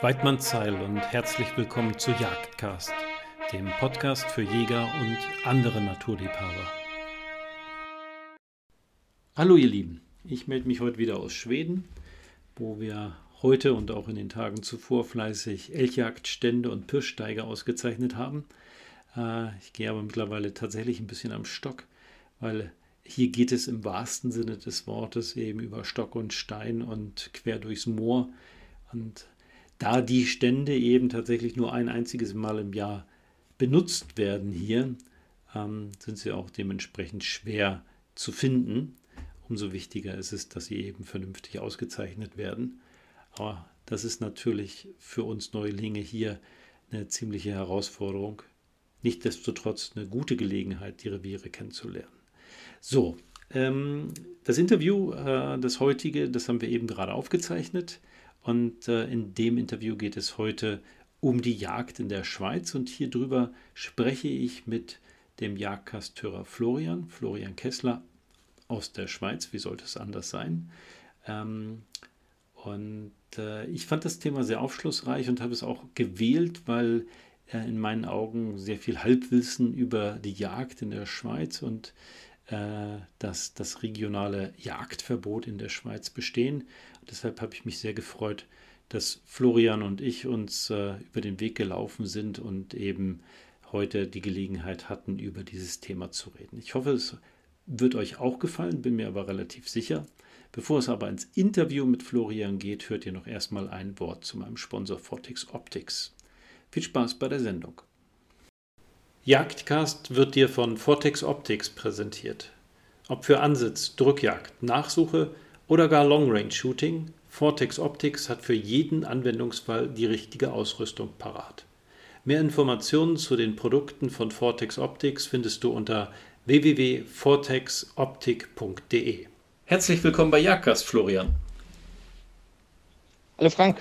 Weidmanns Zeil und herzlich willkommen zu Jagdcast, dem Podcast für Jäger und andere Naturliebhaber. Hallo ihr Lieben, ich melde mich heute wieder aus Schweden, wo wir heute und auch in den Tagen zuvor fleißig Elchjagdstände und Pirschsteiger ausgezeichnet haben. Äh, ich gehe aber mittlerweile tatsächlich ein bisschen am Stock, weil hier geht es im wahrsten Sinne des Wortes eben über Stock und Stein und quer durchs Moor. Und da die Stände eben tatsächlich nur ein einziges Mal im Jahr benutzt werden hier, ähm, sind sie auch dementsprechend schwer zu finden. Umso wichtiger ist es, dass sie eben vernünftig ausgezeichnet werden. Aber das ist natürlich für uns Neulinge hier eine ziemliche Herausforderung. Nichtsdestotrotz eine gute Gelegenheit, die Reviere kennenzulernen. So, ähm, das Interview, äh, das heutige, das haben wir eben gerade aufgezeichnet. Und äh, in dem Interview geht es heute um die Jagd in der Schweiz. Und hier drüber spreche ich mit dem Jagdkastörer Florian, Florian Kessler aus der Schweiz. Wie sollte es anders sein? Ähm, und äh, ich fand das Thema sehr aufschlussreich und habe es auch gewählt, weil äh, in meinen Augen sehr viel Halbwissen über die Jagd in der Schweiz und äh, dass das regionale Jagdverbot in der Schweiz bestehen. Deshalb habe ich mich sehr gefreut, dass Florian und ich uns äh, über den Weg gelaufen sind und eben heute die Gelegenheit hatten, über dieses Thema zu reden. Ich hoffe, es wird euch auch gefallen, bin mir aber relativ sicher. Bevor es aber ins Interview mit Florian geht, hört ihr noch erstmal ein Wort zu meinem Sponsor Vortex Optics. Viel Spaß bei der Sendung. Jagdcast wird dir von Vortex Optics präsentiert. Ob für Ansitz, Drückjagd, Nachsuche oder gar Long Range Shooting, Vortex Optics hat für jeden Anwendungsfall die richtige Ausrüstung parat. Mehr Informationen zu den Produkten von Vortex Optics findest du unter www.vortexoptik.de. Herzlich willkommen bei Jagdcast, Florian. Hallo Frank.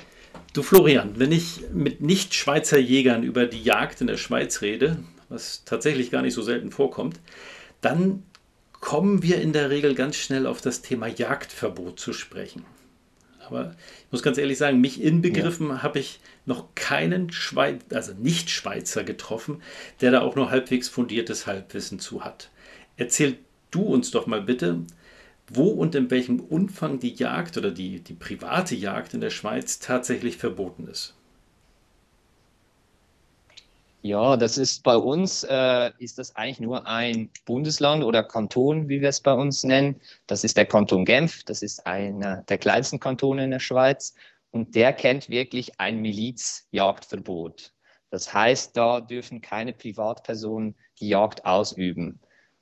Du Florian, wenn ich mit Nicht-Schweizer Jägern über die Jagd in der Schweiz rede, was tatsächlich gar nicht so selten vorkommt, dann kommen wir in der Regel ganz schnell auf das Thema Jagdverbot zu sprechen. Aber ich muss ganz ehrlich sagen, mich inbegriffen ja. habe ich noch keinen Schweiz, also Nicht-Schweizer getroffen, der da auch nur halbwegs fundiertes Halbwissen zu hat. Erzähl du uns doch mal bitte, wo und in welchem Umfang die Jagd oder die, die private Jagd in der Schweiz tatsächlich verboten ist. Ja, das ist bei uns, äh, ist das eigentlich nur ein Bundesland oder Kanton, wie wir es bei uns nennen. Das ist der Kanton Genf, das ist einer der kleinsten Kantone in der Schweiz und der kennt wirklich ein Milizjagdverbot. Das heißt, da dürfen keine Privatpersonen die Jagd ausüben.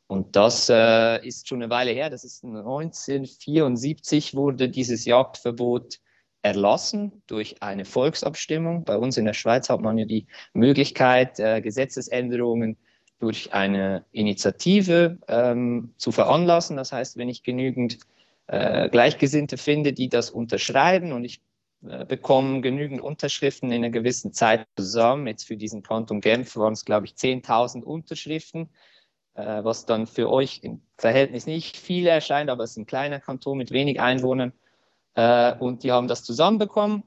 Und das äh, ist schon eine Weile her, das ist 1974 wurde dieses Jagdverbot erlassen durch eine Volksabstimmung. Bei uns in der Schweiz hat man ja die Möglichkeit, äh, Gesetzesänderungen durch eine Initiative ähm, zu veranlassen. Das heißt, wenn ich genügend äh, Gleichgesinnte finde, die das unterschreiben und ich äh, bekomme genügend Unterschriften in einer gewissen Zeit zusammen, jetzt für diesen Kanton Genf waren es, glaube ich, 10.000 Unterschriften, äh, was dann für euch im Verhältnis nicht viel erscheint, aber es ist ein kleiner Kanton mit wenig Einwohnern. Äh, und die haben das zusammenbekommen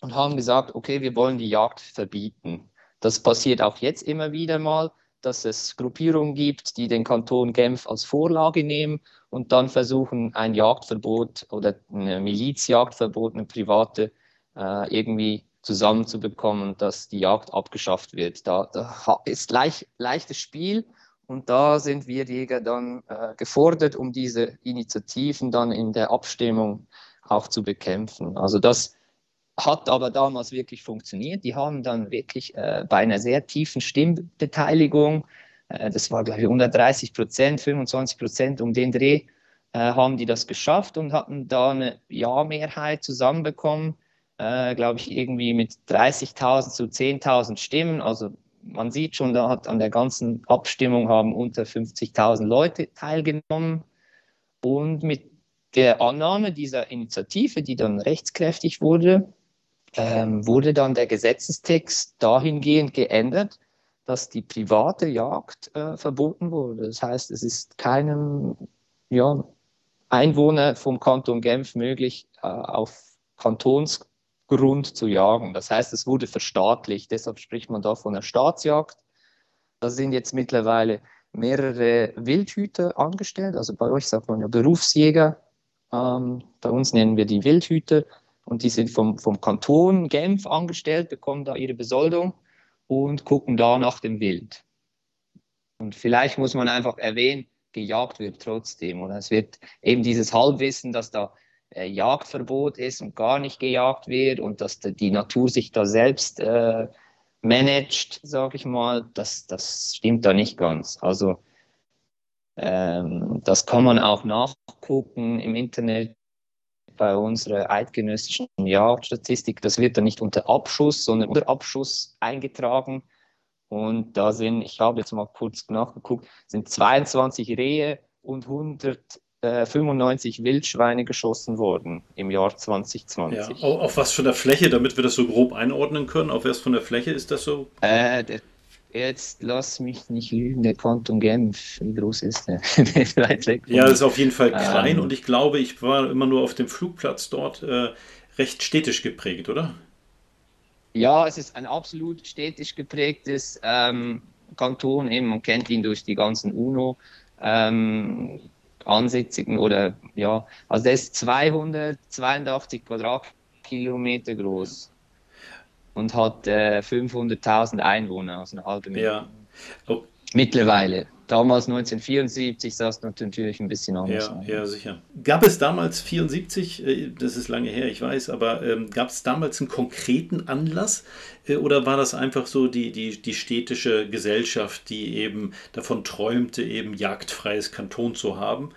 und haben gesagt, okay, wir wollen die Jagd verbieten. Das passiert auch jetzt immer wieder mal, dass es Gruppierungen gibt, die den Kanton Genf als Vorlage nehmen und dann versuchen, ein Jagdverbot oder ein Milizjagdverbot, eine private, äh, irgendwie zusammenzubekommen, dass die Jagd abgeschafft wird. Da, da ist leicht, leichtes Spiel und da sind wir Jäger dann äh, gefordert, um diese Initiativen dann in der Abstimmung auch zu bekämpfen. Also das hat aber damals wirklich funktioniert. Die haben dann wirklich äh, bei einer sehr tiefen Stimmbeteiligung, äh, das war glaube ich 130 Prozent, 25 Prozent um den Dreh, äh, haben die das geschafft und hatten da eine Ja-Mehrheit zusammenbekommen, äh, glaube ich irgendwie mit 30.000 zu 10.000 Stimmen. Also man sieht schon, da hat an der ganzen Abstimmung haben unter 50.000 Leute teilgenommen. Und mit der Annahme dieser Initiative, die dann rechtskräftig wurde, ähm, wurde dann der Gesetzestext dahingehend geändert, dass die private Jagd äh, verboten wurde. Das heißt, es ist keinem ja, Einwohner vom Kanton Genf möglich, äh, auf Kantonsgrund Grund zu jagen. Das heißt, es wurde verstaatlicht, deshalb spricht man da von einer Staatsjagd. Da sind jetzt mittlerweile mehrere Wildhüter angestellt, also bei euch sagt man ja Berufsjäger, ähm, bei uns nennen wir die Wildhüter und die sind vom, vom Kanton Genf angestellt, bekommen da ihre Besoldung und gucken da nach dem Wild. Und vielleicht muss man einfach erwähnen, gejagt wird trotzdem. Oder es wird eben dieses Halbwissen, dass da äh, Jagdverbot ist und gar nicht gejagt wird und dass die Natur sich da selbst äh, managt, sage ich mal, das, das stimmt da nicht ganz. Also ähm, das kann man auch nachgucken im Internet bei unserer eidgenössischen Jagdstatistik. Das wird dann nicht unter Abschuss, sondern unter Abschuss eingetragen. Und da sind, ich habe jetzt mal kurz nachgeguckt, sind 22 Rehe und 195 äh, Wildschweine geschossen worden im Jahr 2020. Ja, auf was von der Fläche, damit wir das so grob einordnen können? Auf was von der Fläche ist das so? Äh, der, jetzt lass mich nicht lügen, der Kanton Genf, wie groß ist der? ja, das ist auf jeden Fall klein ähm, und ich glaube, ich war immer nur auf dem Flugplatz dort äh, recht städtisch geprägt, oder? Ja, es ist ein absolut städtisch geprägtes ähm, Kanton. Eben, man kennt ihn durch die ganzen UNO. Ähm, Ansitzigen oder ja, also der ist 282 Quadratkilometer groß und hat äh, 500.000 Einwohner, also eine halbe Million. Ja. Oh. Mittlerweile. Damals 1974 sah es natürlich ein bisschen anders ja, aus. Ja, sicher. Gab es damals 74, äh, das ist lange her, ich weiß, aber ähm, gab es damals einen konkreten Anlass äh, oder war das einfach so die, die, die städtische Gesellschaft, die eben davon träumte, eben jagdfreies Kanton zu haben?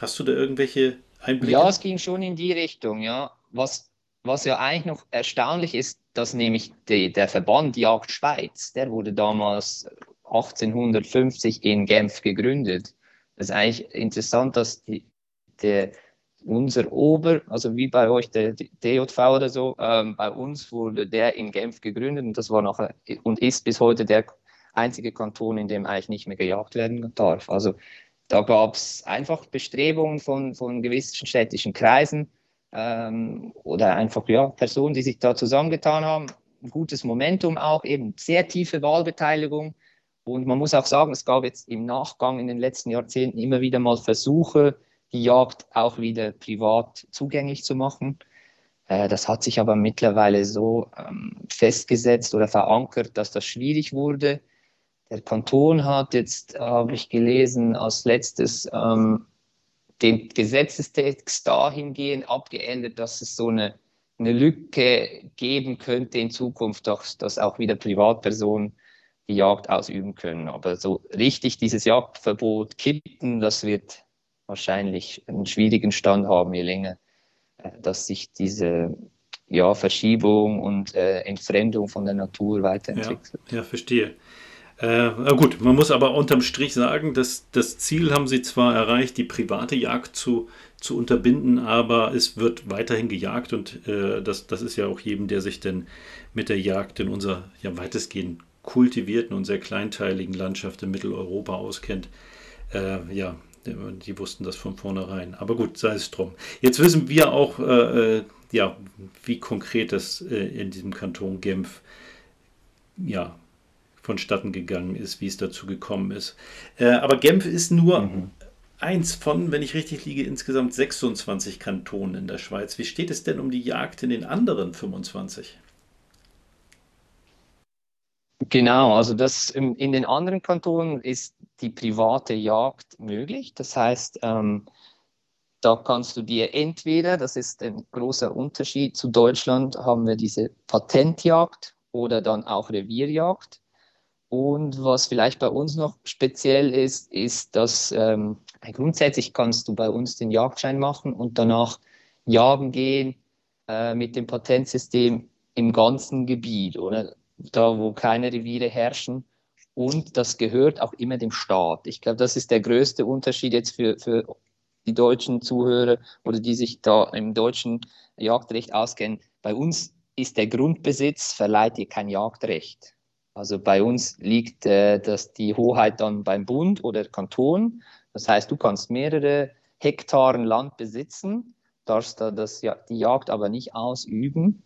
Hast du da irgendwelche Einblicke? Ja, es ging schon in die Richtung, ja. Was, was ja eigentlich noch erstaunlich ist, dass nämlich die, der Verband Jagd Schweiz, der wurde damals 1850 in Genf gegründet. Das ist eigentlich interessant, dass die, der, unser Ober, also wie bei euch der DJV oder so, ähm, bei uns wurde der in Genf gegründet und das war nachher und ist bis heute der einzige Kanton, in dem eigentlich nicht mehr gejagt werden darf. Also da gab es einfach Bestrebungen von, von gewissen städtischen Kreisen ähm, oder einfach ja, Personen, die sich da zusammengetan haben. Ein gutes Momentum auch, eben sehr tiefe Wahlbeteiligung. Und man muss auch sagen, es gab jetzt im Nachgang in den letzten Jahrzehnten immer wieder mal Versuche, die Jagd auch wieder privat zugänglich zu machen. Äh, das hat sich aber mittlerweile so ähm, festgesetzt oder verankert, dass das schwierig wurde. Der Kanton hat jetzt, habe ich gelesen, als letztes ähm, den Gesetzestext dahingehend abgeändert, dass es so eine, eine Lücke geben könnte in Zukunft, dass, dass auch wieder Privatpersonen die Jagd ausüben können. Aber so richtig dieses Jagdverbot kippen, das wird wahrscheinlich einen schwierigen Stand haben, je länger, äh, dass sich diese ja, Verschiebung und äh, Entfremdung von der Natur weiterentwickelt. Ja, ja verstehe. Äh, gut, man muss aber unterm Strich sagen, dass das Ziel haben sie zwar erreicht, die private Jagd zu, zu unterbinden, aber es wird weiterhin gejagt und äh, das, das ist ja auch jedem, der sich denn mit der Jagd in unserer ja weitestgehend kultivierten und sehr kleinteiligen Landschaft in Mitteleuropa auskennt, äh, ja, die wussten das von vornherein. Aber gut, sei es drum. Jetzt wissen wir auch, äh, äh, ja, wie konkret das äh, in diesem Kanton Genf ja, vonstatten gegangen ist, wie es dazu gekommen ist. Äh, aber Genf ist nur mhm. eins von, wenn ich richtig liege, insgesamt 26 Kantonen in der Schweiz. Wie steht es denn um die Jagd in den anderen 25? Genau, also das in, in den anderen Kantonen ist die private Jagd möglich. Das heißt, ähm, da kannst du dir entweder, das ist ein großer Unterschied zu Deutschland, haben wir diese Patentjagd oder dann auch Revierjagd. Und was vielleicht bei uns noch speziell ist, ist, dass ähm, grundsätzlich kannst du bei uns den Jagdschein machen und danach jagen gehen äh, mit dem Patentsystem im ganzen Gebiet, oder? Da, wo keine Reviere herrschen. Und das gehört auch immer dem Staat. Ich glaube, das ist der größte Unterschied jetzt für, für die deutschen Zuhörer oder die sich da im deutschen Jagdrecht auskennen. Bei uns ist der Grundbesitz, verleiht dir kein Jagdrecht. Also bei uns liegt äh, das, die Hoheit dann beim Bund oder Kanton. Das heißt, du kannst mehrere Hektaren Land besitzen, darfst da das, die Jagd aber nicht ausüben.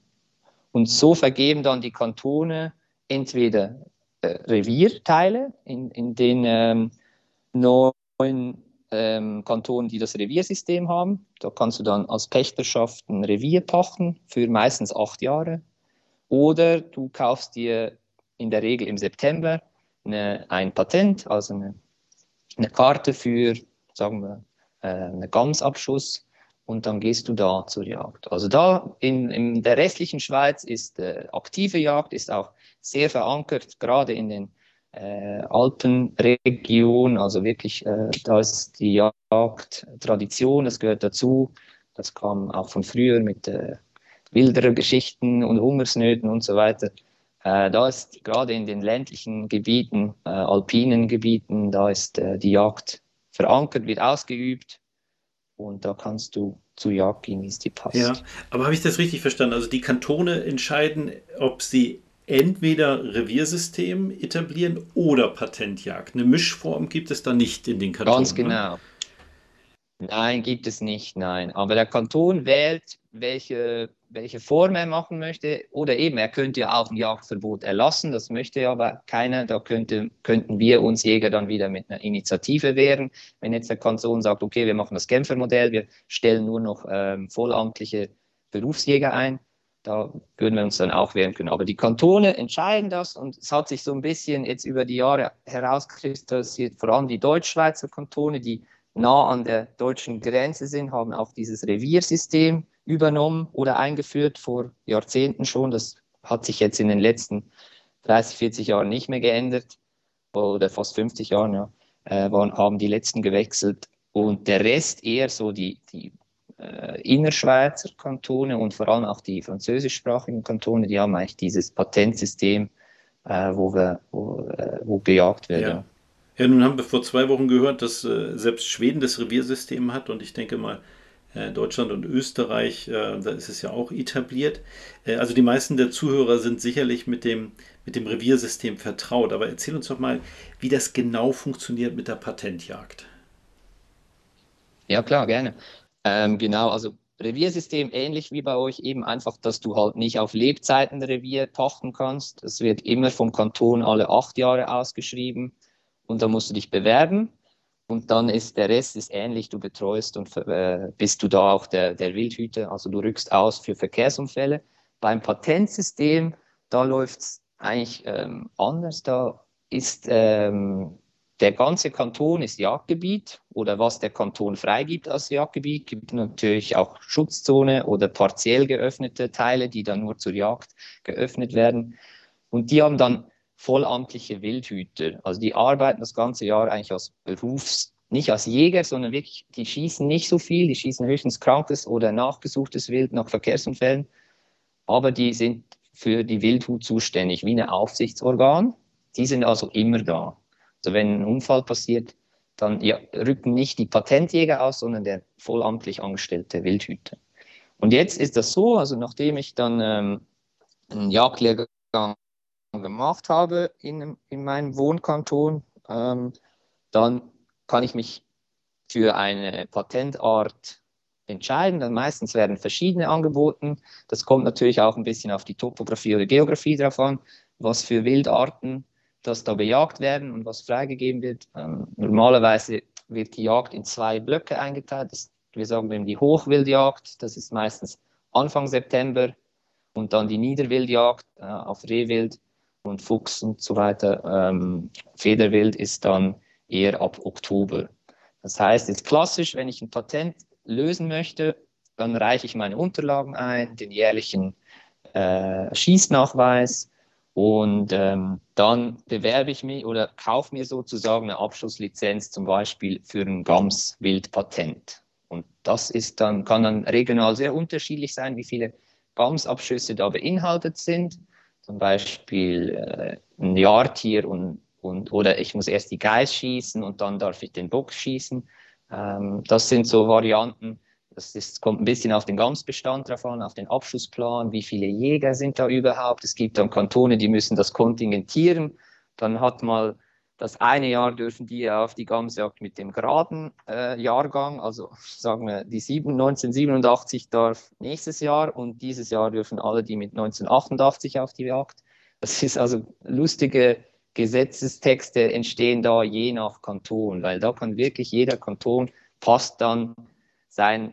Und so vergeben dann die Kantone entweder äh, Revierteile in, in den ähm, neuen ähm, Kantonen, die das Reviersystem haben. Da kannst du dann als Pächterschaft ein Revier pachten für meistens acht Jahre. Oder du kaufst dir in der Regel im September eine, ein Patent, also eine, eine Karte für, sagen wir, äh, einen Gamsabschuss und dann gehst du da zur Jagd. Also da in, in der restlichen Schweiz ist äh, aktive Jagd, ist auch sehr verankert, gerade in den äh, Alpenregionen, also wirklich, äh, da ist die Jagd Tradition, das gehört dazu. Das kam auch von früher mit äh, wilderer Geschichten und Hungersnöten und so weiter. Äh, da ist gerade in den ländlichen Gebieten, äh, alpinen Gebieten, da ist äh, die Jagd verankert, wird ausgeübt und da kannst du zu Jagd gehen, wie es dir passt. Ja, aber habe ich das richtig verstanden? Also die Kantone entscheiden, ob sie entweder Reviersystem etablieren oder Patentjagd. Eine Mischform gibt es da nicht in den Kantonen. Ganz ne? genau. Ne? Nein, gibt es nicht, nein. Aber der Kanton wählt, welche, welche Form er machen möchte. Oder eben, er könnte ja auch ein Jagdverbot erlassen. Das möchte aber keiner. Da könnte, könnten wir uns Jäger dann wieder mit einer Initiative wehren. Wenn jetzt der Kanton sagt, okay, wir machen das Genfer-Modell, wir stellen nur noch ähm, vollamtliche Berufsjäger ein, da würden wir uns dann auch wehren können. Aber die Kantone entscheiden das und es hat sich so ein bisschen jetzt über die Jahre herauskristallisiert, vor allem die Deutschschweizer Kantone, die nah an der deutschen Grenze sind, haben auch dieses Reviersystem übernommen oder eingeführt vor Jahrzehnten schon. Das hat sich jetzt in den letzten 30, 40 Jahren nicht mehr geändert oder fast 50 Jahren, ja, äh, waren, haben die letzten gewechselt und der Rest eher so die, die äh, Innerschweizer Kantone und vor allem auch die französischsprachigen Kantone, die haben eigentlich dieses Patentsystem, äh, wo, wir, wo, äh, wo gejagt wird. Ja. Ja, nun haben wir vor zwei Wochen gehört, dass äh, selbst Schweden das Reviersystem hat und ich denke mal, Deutschland und Österreich, äh, da ist es ja auch etabliert. Äh, also die meisten der Zuhörer sind sicherlich mit dem, mit dem Reviersystem vertraut, aber erzähl uns doch mal, wie das genau funktioniert mit der Patentjagd. Ja, klar, gerne. Ähm, genau, also Reviersystem ähnlich wie bei euch, eben einfach, dass du halt nicht auf Lebzeiten Revier pachten kannst. Es wird immer vom Kanton alle acht Jahre ausgeschrieben und da musst du dich bewerben und dann ist der Rest ist ähnlich, du betreust und äh, bist du da auch der, der Wildhüter, also du rückst aus für Verkehrsunfälle. Beim Patentsystem, da läuft es eigentlich ähm, anders, da ist ähm, der ganze Kanton ist Jagdgebiet oder was der Kanton freigibt als Jagdgebiet, gibt natürlich auch Schutzzone oder partiell geöffnete Teile, die dann nur zur Jagd geöffnet werden. Und die haben dann vollamtliche Wildhüter. Also die arbeiten das ganze Jahr eigentlich als Berufs, nicht als Jäger, sondern wirklich, die schießen nicht so viel, die schießen höchstens krankes oder nachgesuchtes Wild nach Verkehrsunfällen, aber die sind für die Wildhut zuständig, wie ein Aufsichtsorgan. Die sind also immer da. Also wenn ein Unfall passiert, dann ja, rücken nicht die Patentjäger aus, sondern der vollamtlich angestellte Wildhüter. Und jetzt ist das so, also nachdem ich dann ähm, einen Jagdlehrgang gemacht habe in, in meinem Wohnkanton, ähm, dann kann ich mich für eine Patentart entscheiden. Dann meistens werden verschiedene angeboten. Das kommt natürlich auch ein bisschen auf die Topografie oder Geografie drauf an, was für Wildarten das da bejagt werden und was freigegeben wird. Ähm, normalerweise wird die Jagd in zwei Blöcke eingeteilt. Das, wir sagen eben die Hochwildjagd, das ist meistens Anfang September und dann die Niederwildjagd äh, auf Rehwild und Fuchs und so weiter. Ähm, Federwild ist dann eher ab Oktober. Das heißt, jetzt klassisch, wenn ich ein Patent lösen möchte, dann reiche ich meine Unterlagen ein, den jährlichen äh, Schießnachweis und ähm, dann bewerbe ich mich oder kaufe mir sozusagen eine Abschlusslizenz zum Beispiel für ein Gams-Wildpatent. Und das ist dann, kann dann regional sehr unterschiedlich sein, wie viele Gamsabschüsse da beinhaltet sind. Zum Beispiel äh, ein Jahrtier und, und, oder ich muss erst die Geiß schießen und dann darf ich den Bock schießen. Ähm, das sind so Varianten, das ist, kommt ein bisschen auf den Gamsbestand drauf an, auf den Abschussplan, wie viele Jäger sind da überhaupt. Es gibt dann Kantone, die müssen das kontingentieren. Dann hat mal Das eine Jahr dürfen die auf die Gamsjagd mit dem geraden äh, Jahrgang, also sagen wir, die 7, 1987 darf nächstes Jahr und dieses Jahr dürfen alle die mit 1988 auf die Jagd. Das ist also lustige Gesetzestexte entstehen da je nach Kanton, weil da kann wirklich jeder Kanton passt dann sein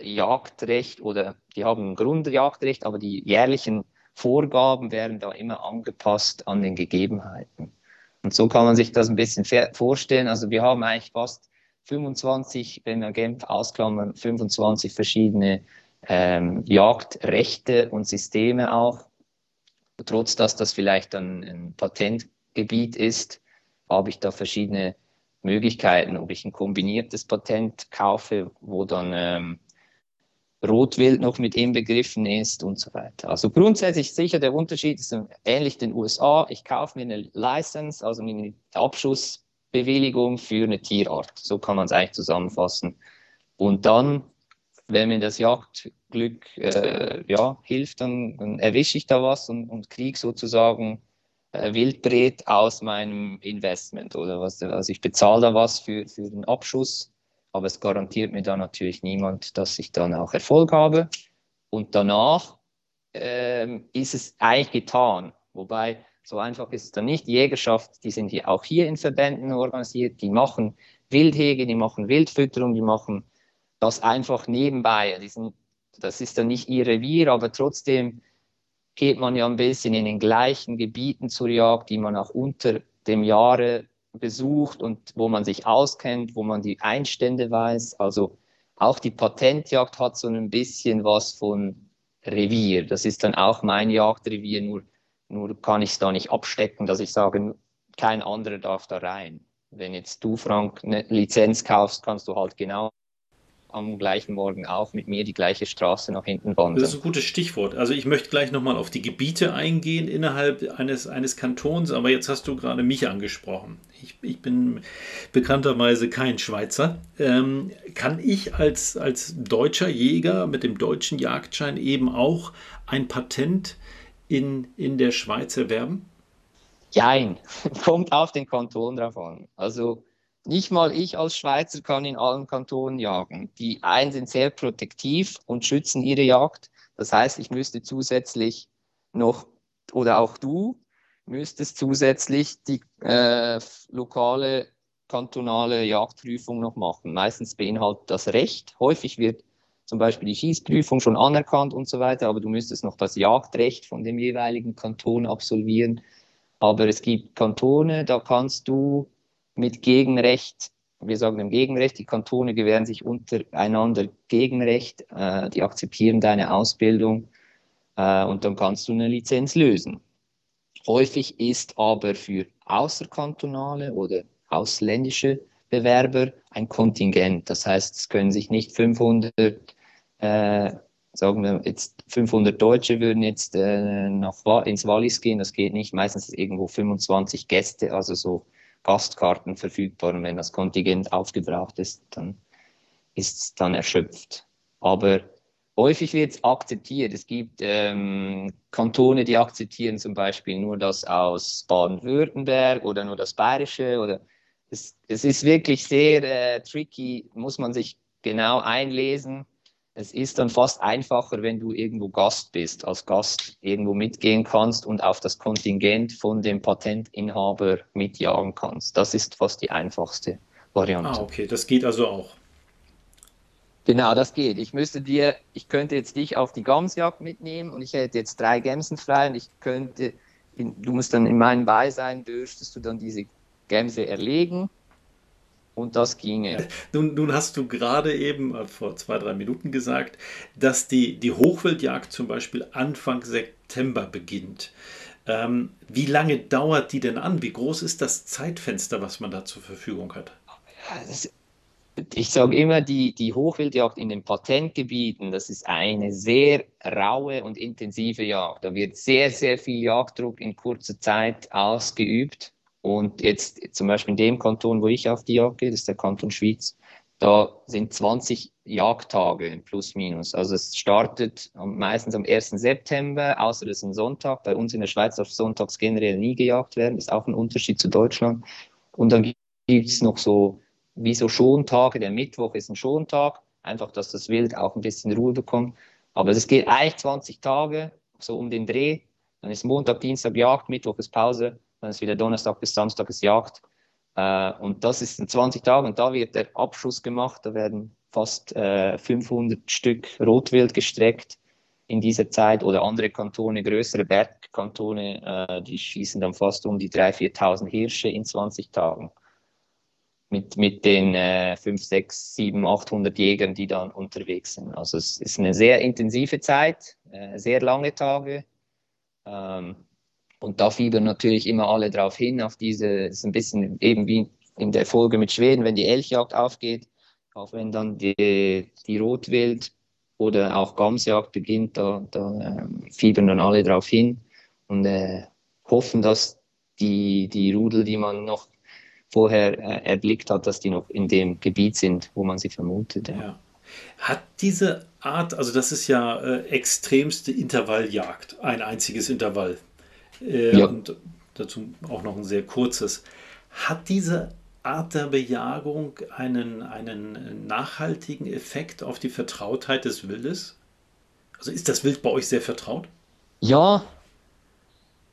Jagdrecht oder die haben ein Grundjagdrecht, aber die jährlichen Vorgaben werden da immer angepasst an den Gegebenheiten. Und so kann man sich das ein bisschen vorstellen. Also wir haben eigentlich fast 25, wenn wir Genf ausklammern, 25 verschiedene ähm, Jagdrechte und Systeme auch. Trotz dass das vielleicht ein, ein Patentgebiet ist, habe ich da verschiedene Möglichkeiten, ob ich ein kombiniertes Patent kaufe, wo dann ähm, Rotwild noch mit inbegriffen ist und so weiter. Also grundsätzlich sicher der Unterschied ist ähnlich den USA. Ich kaufe mir eine License, also eine Abschussbewilligung für eine Tierart. So kann man es eigentlich zusammenfassen. Und dann, wenn mir das Jagdglück äh, ja, hilft, dann, dann, erwische ich da was und, und kriege sozusagen äh, Wildbret aus meinem Investment oder was. Also ich bezahle da was für, für den Abschuss aber es garantiert mir dann natürlich niemand, dass ich dann auch Erfolg habe. Und danach ähm, ist es eigentlich getan. Wobei so einfach ist es dann nicht. Die Jägerschaft, die sind hier auch hier in Verbänden organisiert, die machen Wildhege, die machen Wildfütterung, die machen das einfach nebenbei. Sind, das ist dann nicht ihr Revier, aber trotzdem geht man ja ein bisschen in den gleichen Gebieten zur Jagd, die man auch unter dem Jahre besucht und wo man sich auskennt, wo man die Einstände weiß. Also auch die Patentjagd hat so ein bisschen was von Revier. Das ist dann auch mein Jagdrevier, nur, nur kann ich es da nicht abstecken, dass ich sage, kein anderer darf da rein. Wenn jetzt du, Frank, eine Lizenz kaufst, kannst du halt genau am gleichen Morgen auch mit mir die gleiche Straße nach hinten wandern. Das ist ein gutes Stichwort. Also ich möchte gleich nochmal auf die Gebiete eingehen innerhalb eines, eines Kantons, aber jetzt hast du gerade mich angesprochen. Ich, ich bin bekannterweise kein Schweizer. Ähm, kann ich als, als deutscher Jäger mit dem deutschen Jagdschein eben auch ein Patent in, in der Schweiz erwerben? Jein, kommt auf den Kanton drauf an. Also nicht mal ich als Schweizer kann in allen Kantonen jagen. Die einen sind sehr protektiv und schützen ihre Jagd. Das heißt, ich müsste zusätzlich noch, oder auch du, müsstest zusätzlich die äh, lokale kantonale Jagdprüfung noch machen. Meistens beinhaltet das Recht. Häufig wird zum Beispiel die Schießprüfung schon anerkannt und so weiter, aber du müsstest noch das Jagdrecht von dem jeweiligen Kanton absolvieren. Aber es gibt Kantone, da kannst du mit Gegenrecht, wir sagen im Gegenrecht, die Kantone gewähren sich untereinander Gegenrecht, äh, die akzeptieren deine Ausbildung äh, und dann kannst du eine Lizenz lösen. Häufig ist aber für außerkantonale oder ausländische Bewerber ein Kontingent. Das heißt, es können sich nicht 500, äh, sagen wir jetzt 500 Deutsche würden jetzt äh, nach, ins Wallis gehen, das geht nicht. Meistens ist irgendwo 25 Gäste, also so Gastkarten verfügbar und wenn das Kontingent aufgebraucht ist, dann ist es dann erschöpft. Aber häufig wird es akzeptiert. Es gibt ähm, Kantone, die akzeptieren zum Beispiel nur das aus Baden-Württemberg oder nur das Bayerische. Oder es, es ist wirklich sehr äh, tricky, muss man sich genau einlesen es ist dann fast einfacher, wenn du irgendwo Gast bist, als Gast irgendwo mitgehen kannst und auf das Kontingent von dem Patentinhaber mitjagen kannst. Das ist fast die einfachste Variante. Ah, okay, das geht also auch. Genau, das geht. Ich müsste dir, ich könnte jetzt dich auf die Gamsjagd mitnehmen und ich hätte jetzt drei Gämsen frei und ich könnte, du musst dann in meinem Beisein, dürftest du dann diese Gämse erlegen und das ginge. Nun, nun hast du gerade eben äh, vor zwei, drei Minuten gesagt, dass die, die Hochwildjagd zum Beispiel Anfang September beginnt. Ähm, wie lange dauert die denn an? Wie groß ist das Zeitfenster, was man da zur Verfügung hat? ich sage immer, die, die Hochwildjagd in den Patentgebieten, das ist eine sehr raue und intensive Jagd. Da wird sehr, sehr viel Jagddruck in kurzer Zeit ausgeübt. Und jetzt zum Beispiel in dem Kanton, wo ich auf die Jagd gehe, das ist der Kanton Schwyz, da sind 20 Jagdtage plus minus. Also es startet meistens am 1. September, außer es ist ein Sonntag. Bei uns in der Schweiz darf sonntags generell nie gejagt werden. Das ist auch ein Unterschied zu Deutschland. Und dann gibt es noch so wie so Schontage. Der Mittwoch ist ein Schontag, einfach, dass das Wild auch ein bisschen Ruhe bekommt. Aber es geht eigentlich 20 Tage, so um den Dreh. Dann ist Montag, Dienstag Jagd, Mittwoch ist Pause, dann ist wieder Donnerstag bis Samstag ist Jagd. Äh, und das ist in 20 Tagen und da wird der Abschuss gemacht. Da werden fast äh, 500 Stück Rotwild gestreckt in dieser Zeit oder andere Kantone, größere Bergkantone, äh, die schießen dann fast um die 3.000, 4.000 Hirsche in 20 Tagen. Mit, mit den äh, 5, 6, 7, 800 Jägern, die dann unterwegs sind. Also es ist eine sehr intensive Zeit, äh, sehr lange Tage. Ähm, und da fiebern natürlich immer alle drauf hin, auf diese, es ist ein bisschen eben wie in der Folge mit Schweden, wenn die Elchjagd aufgeht, auch wenn dann die, die Rotwild oder auch Gamsjagd beginnt, da, da äh, fiebern dann alle drauf hin und äh, hoffen, dass die, die Rudel, die man noch vorher äh, erblickt hat, dass die noch in dem Gebiet sind, wo man sie vermutet. Ja. Ja. Hat diese Art, also das ist ja äh, extremste Intervalljagd, ein einziges Intervall, äh, ja. und dazu auch noch ein sehr kurzes. Hat diese Art der Bejagung einen, einen nachhaltigen Effekt auf die Vertrautheit des Wildes? Also ist das Wild bei euch sehr vertraut? Ja,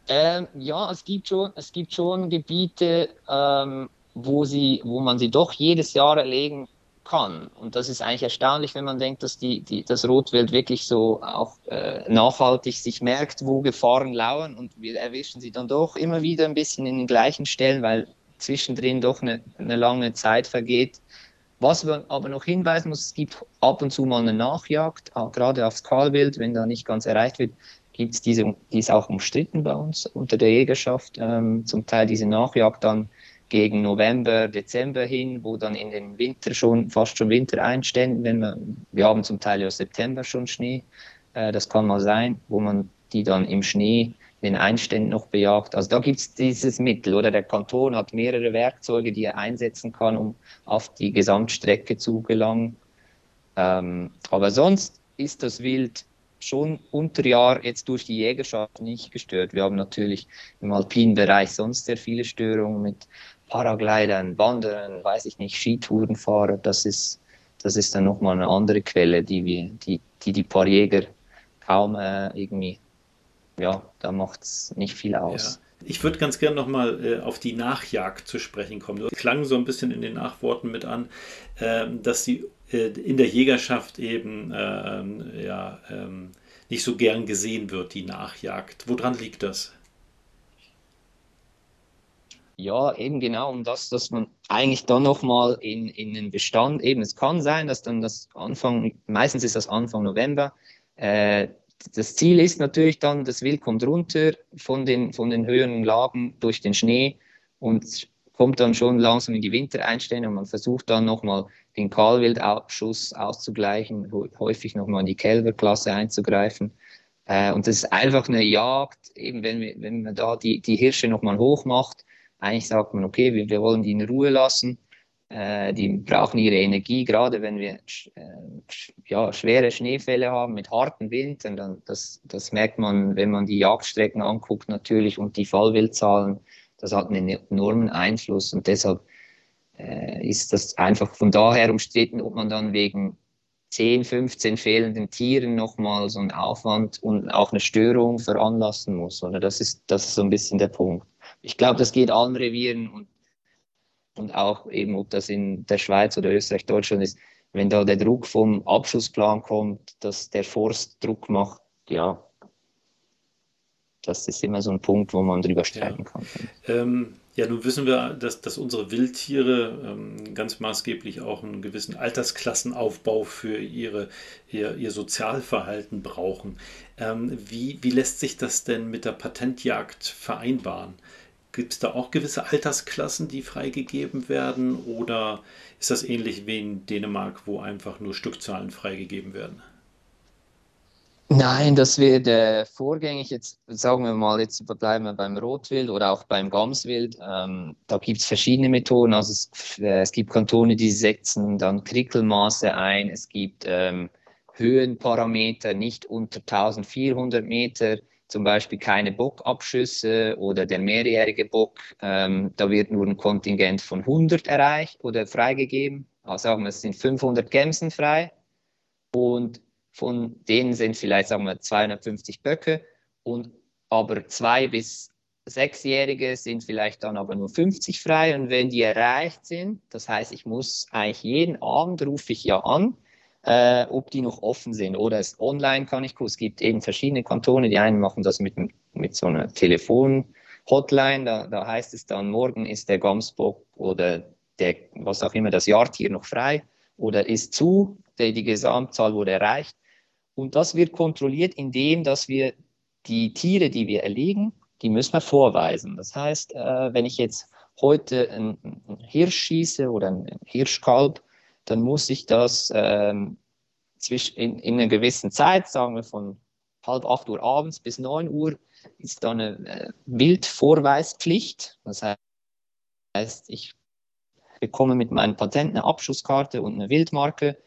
ähm, ja, es gibt schon, es gibt schon Gebiete, ähm, wo, sie, wo man sie doch jedes Jahr erlegen kann. Und das ist eigentlich erstaunlich, wenn man denkt, dass die, die, das Rotwild wirklich so auch äh, nachhaltig sich merkt, wo Gefahren lauern. Und wir erwischen sie dann doch immer wieder ein bisschen in den gleichen Stellen, weil zwischendrin doch eine, eine lange Zeit vergeht. Was man aber noch hinweisen muss, es gibt ab und zu mal eine Nachjagd, gerade aufs Kahlwild, wenn da nicht ganz erreicht wird, gibt es diese, die ist auch umstritten bei uns unter der Jägerschaft, ähm, zum Teil diese Nachjagd dann gegen November, Dezember hin, wo dann in den Winter schon, fast schon Winter einstellen, wenn wir, wir haben zum Teil ja September schon Schnee, äh, das kann mal sein, wo man die dann im Schnee den Einständen noch bejagt. Also da gibt es dieses Mittel, oder der Kanton hat mehrere Werkzeuge, die er einsetzen kann, um auf die Gesamtstrecke zu gelangen. Ähm, aber sonst ist das Wild schon unter Jahr jetzt durch die Jägerschaft nicht gestört. Wir haben natürlich im alpinen Bereich sonst sehr viele Störungen mit Paraglidern, Wandern, weiß ich nicht, Skitourenfahrer, das ist, das ist dann nochmal eine andere Quelle, die wir, die, die, die paar Jäger kaum äh, irgendwie, ja, da macht es nicht viel aus. Ja. Ich würde ganz gerne nochmal äh, auf die Nachjagd zu sprechen kommen. Du klang so ein bisschen in den Nachworten mit an, äh, dass die äh, in der Jägerschaft eben äh, ja, ähm, nicht so gern gesehen wird, die Nachjagd. Woran liegt das? Ja, eben genau um das, dass man eigentlich dann nochmal in, in den Bestand, eben es kann sein, dass dann das Anfang, meistens ist das Anfang November, äh, das Ziel ist natürlich dann, das Wild kommt runter von den, von den höheren Lagen durch den Schnee und kommt dann schon langsam in die Wintereinstellung man versucht dann nochmal den Kahlwildausschuss auszugleichen, häufig nochmal in die Kälberklasse einzugreifen. Äh, und das ist einfach eine Jagd, eben wenn, wenn man da die, die Hirsche nochmal hoch macht, eigentlich sagt man, okay, wir, wir wollen die in Ruhe lassen. Äh, die brauchen ihre Energie, gerade wenn wir äh, ja, schwere Schneefälle haben mit harten Wintern. Dann, das, das merkt man, wenn man die Jagdstrecken anguckt natürlich und die Fallwildzahlen. Das hat einen enormen Einfluss und deshalb äh, ist das einfach von daher umstritten, ob man dann wegen 10, 15 fehlenden Tieren nochmal so einen Aufwand und auch eine Störung veranlassen muss. Oder das ist, das ist so ein bisschen der Punkt ich glaube, das geht allen Revieren und, und auch eben, ob das in der Schweiz oder Österreich, Deutschland ist, wenn da der Druck vom Abschlussplan kommt, dass der Forst Druck macht, ja, das ist immer so ein Punkt, wo man drüber streiten ja. kann. Ähm, ja, nun wissen wir, dass, dass unsere Wildtiere ähm, ganz maßgeblich auch einen gewissen Altersklassenaufbau für ihre, ihr, ihr Sozialverhalten brauchen. Ähm, wie, wie lässt sich das denn mit der Patentjagd vereinbaren? Gibt es da auch gewisse Altersklassen, die freigegeben werden? Oder ist das ähnlich wie in Dänemark, wo einfach nur Stückzahlen freigegeben werden? Nein, das wird äh, vorgängig jetzt, sagen wir mal, jetzt bleiben wir beim Rotwild oder auch beim Gamswild. Ähm, da gibt es verschiedene Methoden. Also es, äh, es, gibt Kantone, die setzen dann Krickelmaße ein. Es gibt ähm, Höhenparameter nicht unter 1400 Meter, zum Beispiel keine Bockabschüsse oder der mehrjährige Bock. Ähm, da wird nur ein Kontingent von 100 erreicht oder freigegeben. Also sagen wir, es sind 500 Gämsen frei. Und von denen sind vielleicht, sagen wir, 250 Böcke und aber zwei bis sechsjährige sind vielleicht dann aber nur 50 frei und wenn die erreicht sind, das heißt, ich muss eigentlich jeden Abend rufe ich ja an, äh, ob die noch offen sind oder es online kann ich gucken. Es gibt eben verschiedene Kantone, die einen machen das mit, mit so einer Telefon-Hotline, da, da heißt es dann, morgen ist der Gamsbock oder der, was auch immer, das Jahrtier noch frei oder ist zu, die, die Gesamtzahl wurde erreicht und das wird kontrolliert, indem dass wir die Tiere, die wir erlegen, die müssen wir vorweisen. Das heißt, äh, wenn ich jetzt heute einen Hirsch schieße oder einen Hirschkalb, dann muss ich das ähm, in, in, einer gewissen Zeit, sagen wir von halb acht Uhr abends bis neun Uhr, ist dann eine äh, Wildvorweispflicht. Das heißt, ich bekomme mit meinem Patent eine Abschusskarte und eine Wildmarke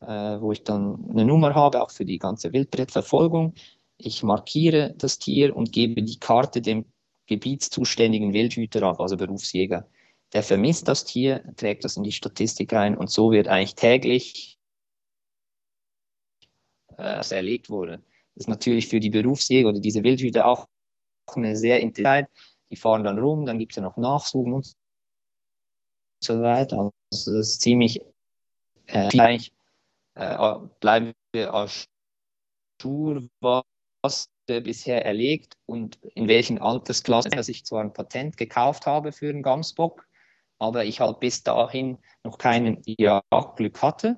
äh, wo ich dann eine Nummer habe, auch für die ganze Wildbrettverfolgung. Ich markiere das Tier und gebe die Karte dem gebietszuständigen Wildhüter ab, also Berufsjäger. Der vermisst das Tier, trägt das in die Statistik ein und so wird eigentlich täglich äh, erlegt wurde. Das ist natürlich für die Berufsjäger oder diese Wildhüter auch eine sehr intensive. Die fahren dann rum, dann gibt es ja noch Nachsuchen und so weiter. Also das ist ziemlich äh, äh, bleiben wir auf Tour, was der bisher erlegt und in welchen Altersklassen, dass ich zwar ein Patent gekauft habe für den Gamsbock, aber ich halt bis dahin noch keinen Jagdglück hatte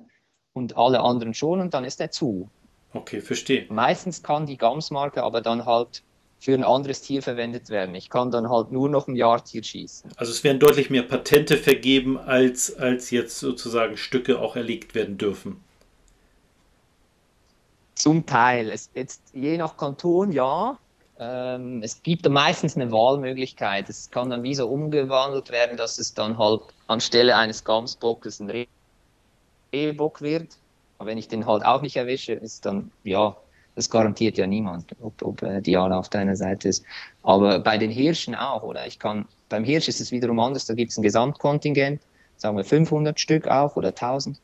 und alle anderen schon und dann ist er zu. Okay, verstehe. Meistens kann die Gamsmarke aber dann halt für ein anderes Tier verwendet werden. Ich kann dann halt nur noch ein Jahrtier schießen. Also es werden deutlich mehr Patente vergeben, als, als jetzt sozusagen Stücke auch erlegt werden dürfen. Zum Teil. Es, jetzt, je nach Kanton, ja. Ähm, es gibt meistens eine Wahlmöglichkeit. Es kann dann wie so umgewandelt werden, dass es dann halt anstelle eines Gamsbockes ein Rehbock wird. Aber wenn ich den halt auch nicht erwische, ist dann, ja, das garantiert ja niemand, ob, ob äh, Diana auf deiner Seite ist. Aber bei den Hirschen auch, oder? Ich kann, beim Hirsch ist es wiederum anders, da gibt es ein Gesamtkontingent, sagen wir 500 Stück auch oder 1000.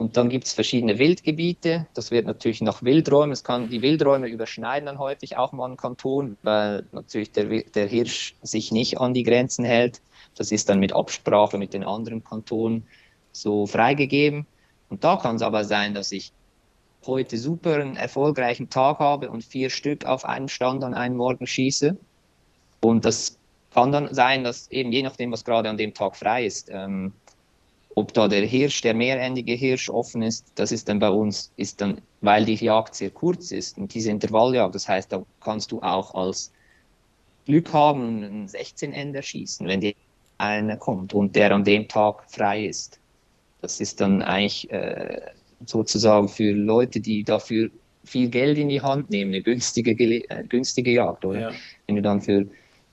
Und dann gibt es verschiedene Wildgebiete. Das wird natürlich nach Wildräumen. Es kann, die Wildräume überschneiden dann häufig auch mal einen Kanton, weil natürlich der, der Hirsch sich nicht an die Grenzen hält. Das ist dann mit Absprache mit den anderen Kantonen so freigegeben. Und da kann es aber sein, dass ich heute super einen erfolgreichen Tag habe und vier Stück auf einen Stand an einem Morgen schieße. Und das kann dann sein, dass eben je nachdem, was gerade an dem Tag frei ist, ähm, ob da der Hirsch, der mehrendige Hirsch offen ist, das ist dann bei uns, ist dann, weil die Jagd sehr kurz ist und diese Intervalljagd, das heißt, da kannst du auch als Glück haben und einen 16-Ender schießen, wenn dir einer kommt und der an dem Tag frei ist. Das ist dann eigentlich äh, sozusagen für Leute, die dafür viel Geld in die Hand nehmen, eine günstige, äh, günstige Jagd, oder? Ja. Wenn du dann für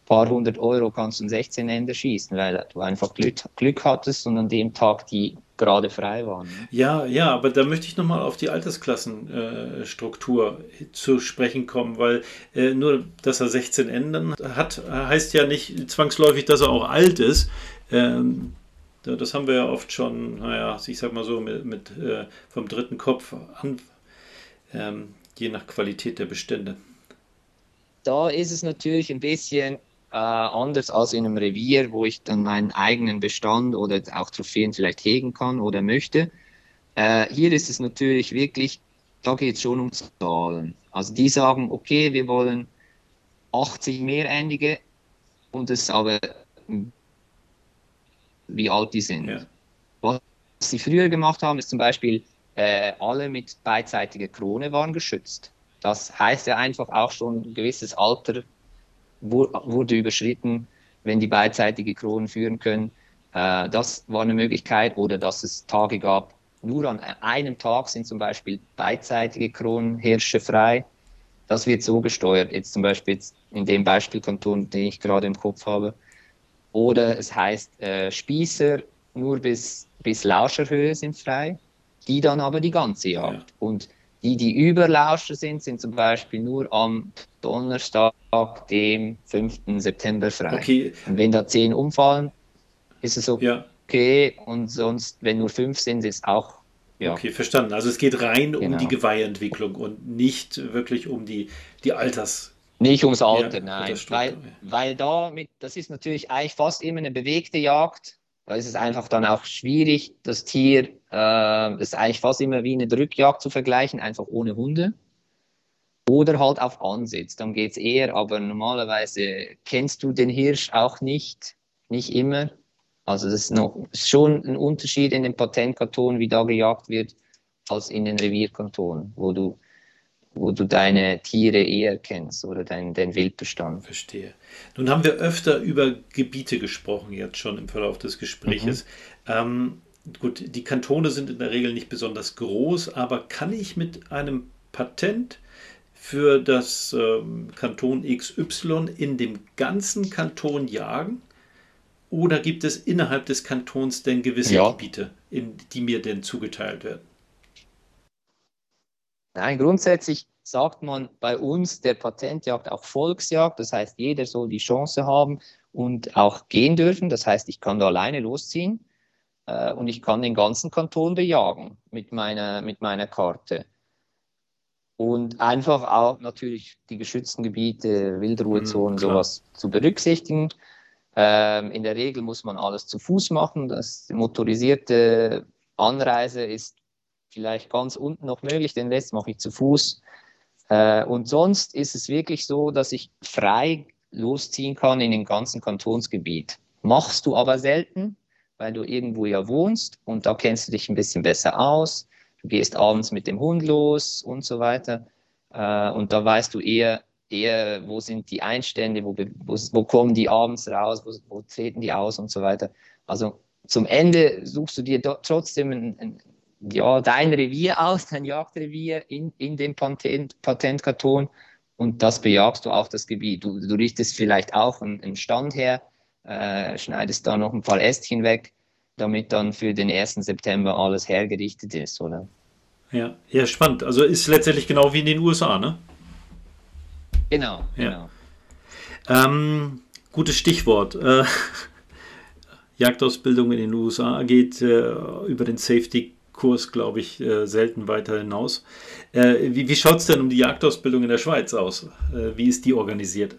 paar hundert Euro kannst du ein 16 Ende schießen, weil du einfach Glück, Glück hattest und an dem Tag die gerade frei waren. Ne? Ja, ja, aber da möchte ich nochmal auf die Altersklassenstruktur äh, zu sprechen kommen, weil äh, nur, dass er 16 Enden hat, heißt ja nicht zwangsläufig, dass er auch alt ist. Ähm, das haben wir ja oft schon, naja, ich sag mal so, mit, mit äh, vom dritten Kopf an, ähm, je nach Qualität der Bestände. Da ist es natürlich ein bisschen äh, anders als in einem Revier, wo ich dann meinen eigenen Bestand oder auch Trophäen vielleicht hegen kann oder möchte. Äh, hier ist es natürlich wirklich, da geht es schon um Zahlen. Also die sagen, okay, wir wollen 80 Mehrendige und es aber, wie alt die sind. Ja. Was sie früher gemacht haben, ist zum Beispiel, äh, alle mit beidseitiger Krone waren geschützt. Das heißt ja einfach auch schon ein gewisses Alter wurde überschritten, wenn die beidseitige Kronen führen können. Äh, das war eine Möglichkeit oder dass es Tage gab, nur an einem Tag sind zum Beispiel beidseitige Kronhirsche frei. Das wird so gesteuert, jetzt zum Beispiel jetzt in dem Beispielkanton, den ich gerade im Kopf habe. Oder es heißt, äh, Spießer nur bis, bis Lauscherhöhe sind frei, die dann aber die ganze Jagd. Ja. Und die, die über Lauscher sind, sind zum Beispiel nur am Donnerstag, dem 5. September frei. Okay. Und wenn da zehn umfallen, ist es okay. Ja. Und sonst, wenn nur fünf sind, ist auch ja. Okay, verstanden. Also es geht rein genau. um die Geweihentwicklung und nicht wirklich um die, die Alters. Nicht ums Alter, ja, nein. Weil, weil da, mit, das ist natürlich eigentlich fast immer eine bewegte Jagd. Da ist es einfach dann auch schwierig, das Tier, äh, ist eigentlich fast immer wie eine Drückjagd zu vergleichen, einfach ohne Hunde. Oder halt auf Ansitz, dann geht es eher, aber normalerweise kennst du den Hirsch auch nicht, nicht immer. Also das ist noch schon ein Unterschied in den Patentkantonen, wie da gejagt wird, als in den Revierkantonen, wo du, wo du deine Tiere eher kennst oder deinen dein Wildbestand. Verstehe. Nun haben wir öfter über Gebiete gesprochen, jetzt schon im Verlauf des Gespräches. Mhm. Ähm, gut, die Kantone sind in der Regel nicht besonders groß, aber kann ich mit einem Patent für das ähm, Kanton XY in dem ganzen Kanton jagen? Oder gibt es innerhalb des Kantons denn gewisse ja. Gebiete, in, die mir denn zugeteilt werden? Nein, grundsätzlich sagt man bei uns der Patentjagd auch Volksjagd. Das heißt, jeder soll die Chance haben und auch gehen dürfen. Das heißt, ich kann da alleine losziehen äh, und ich kann den ganzen Kanton bejagen mit meiner, mit meiner Karte. Und einfach auch natürlich die geschützten Gebiete, Wildruhezonen, mhm, sowas zu berücksichtigen. Ähm, in der Regel muss man alles zu Fuß machen. Das motorisierte Anreise ist vielleicht ganz unten noch möglich, den Rest mache ich zu Fuß. Äh, und sonst ist es wirklich so, dass ich frei losziehen kann in den ganzen Kantonsgebiet. Machst du aber selten, weil du irgendwo ja wohnst und da kennst du dich ein bisschen besser aus. Du gehst abends mit dem Hund los und so weiter. Äh, und da weißt du eher, eher, wo sind die Einstände, wo, wo, wo kommen die abends raus, wo, wo, treten die aus und so weiter. Also zum Ende suchst du dir trotzdem ein, ein, ja, dein Revier aus, dein Jagdrevier in, in dem Patent, Patentkarton und das bejagst du auf das Gebiet. Du, du richtest vielleicht auch einen, einen Stand her, äh, schneidest da noch ein paar Ästchen weg, damit dann für den 1. September alles hergerichtet ist, oder? Ja, ja, spannend. Also ist letztendlich genau wie in den USA, ne? Genau, genau. Ähm, gutes Stichwort. Äh, Jagdausbildung in den USA geht äh, über den Safety-Kurs, glaube ich, äh, selten weiter hinaus. Äh, wie wie schaut es denn um die Jagdausbildung in der Schweiz aus? Äh, wie ist die organisiert?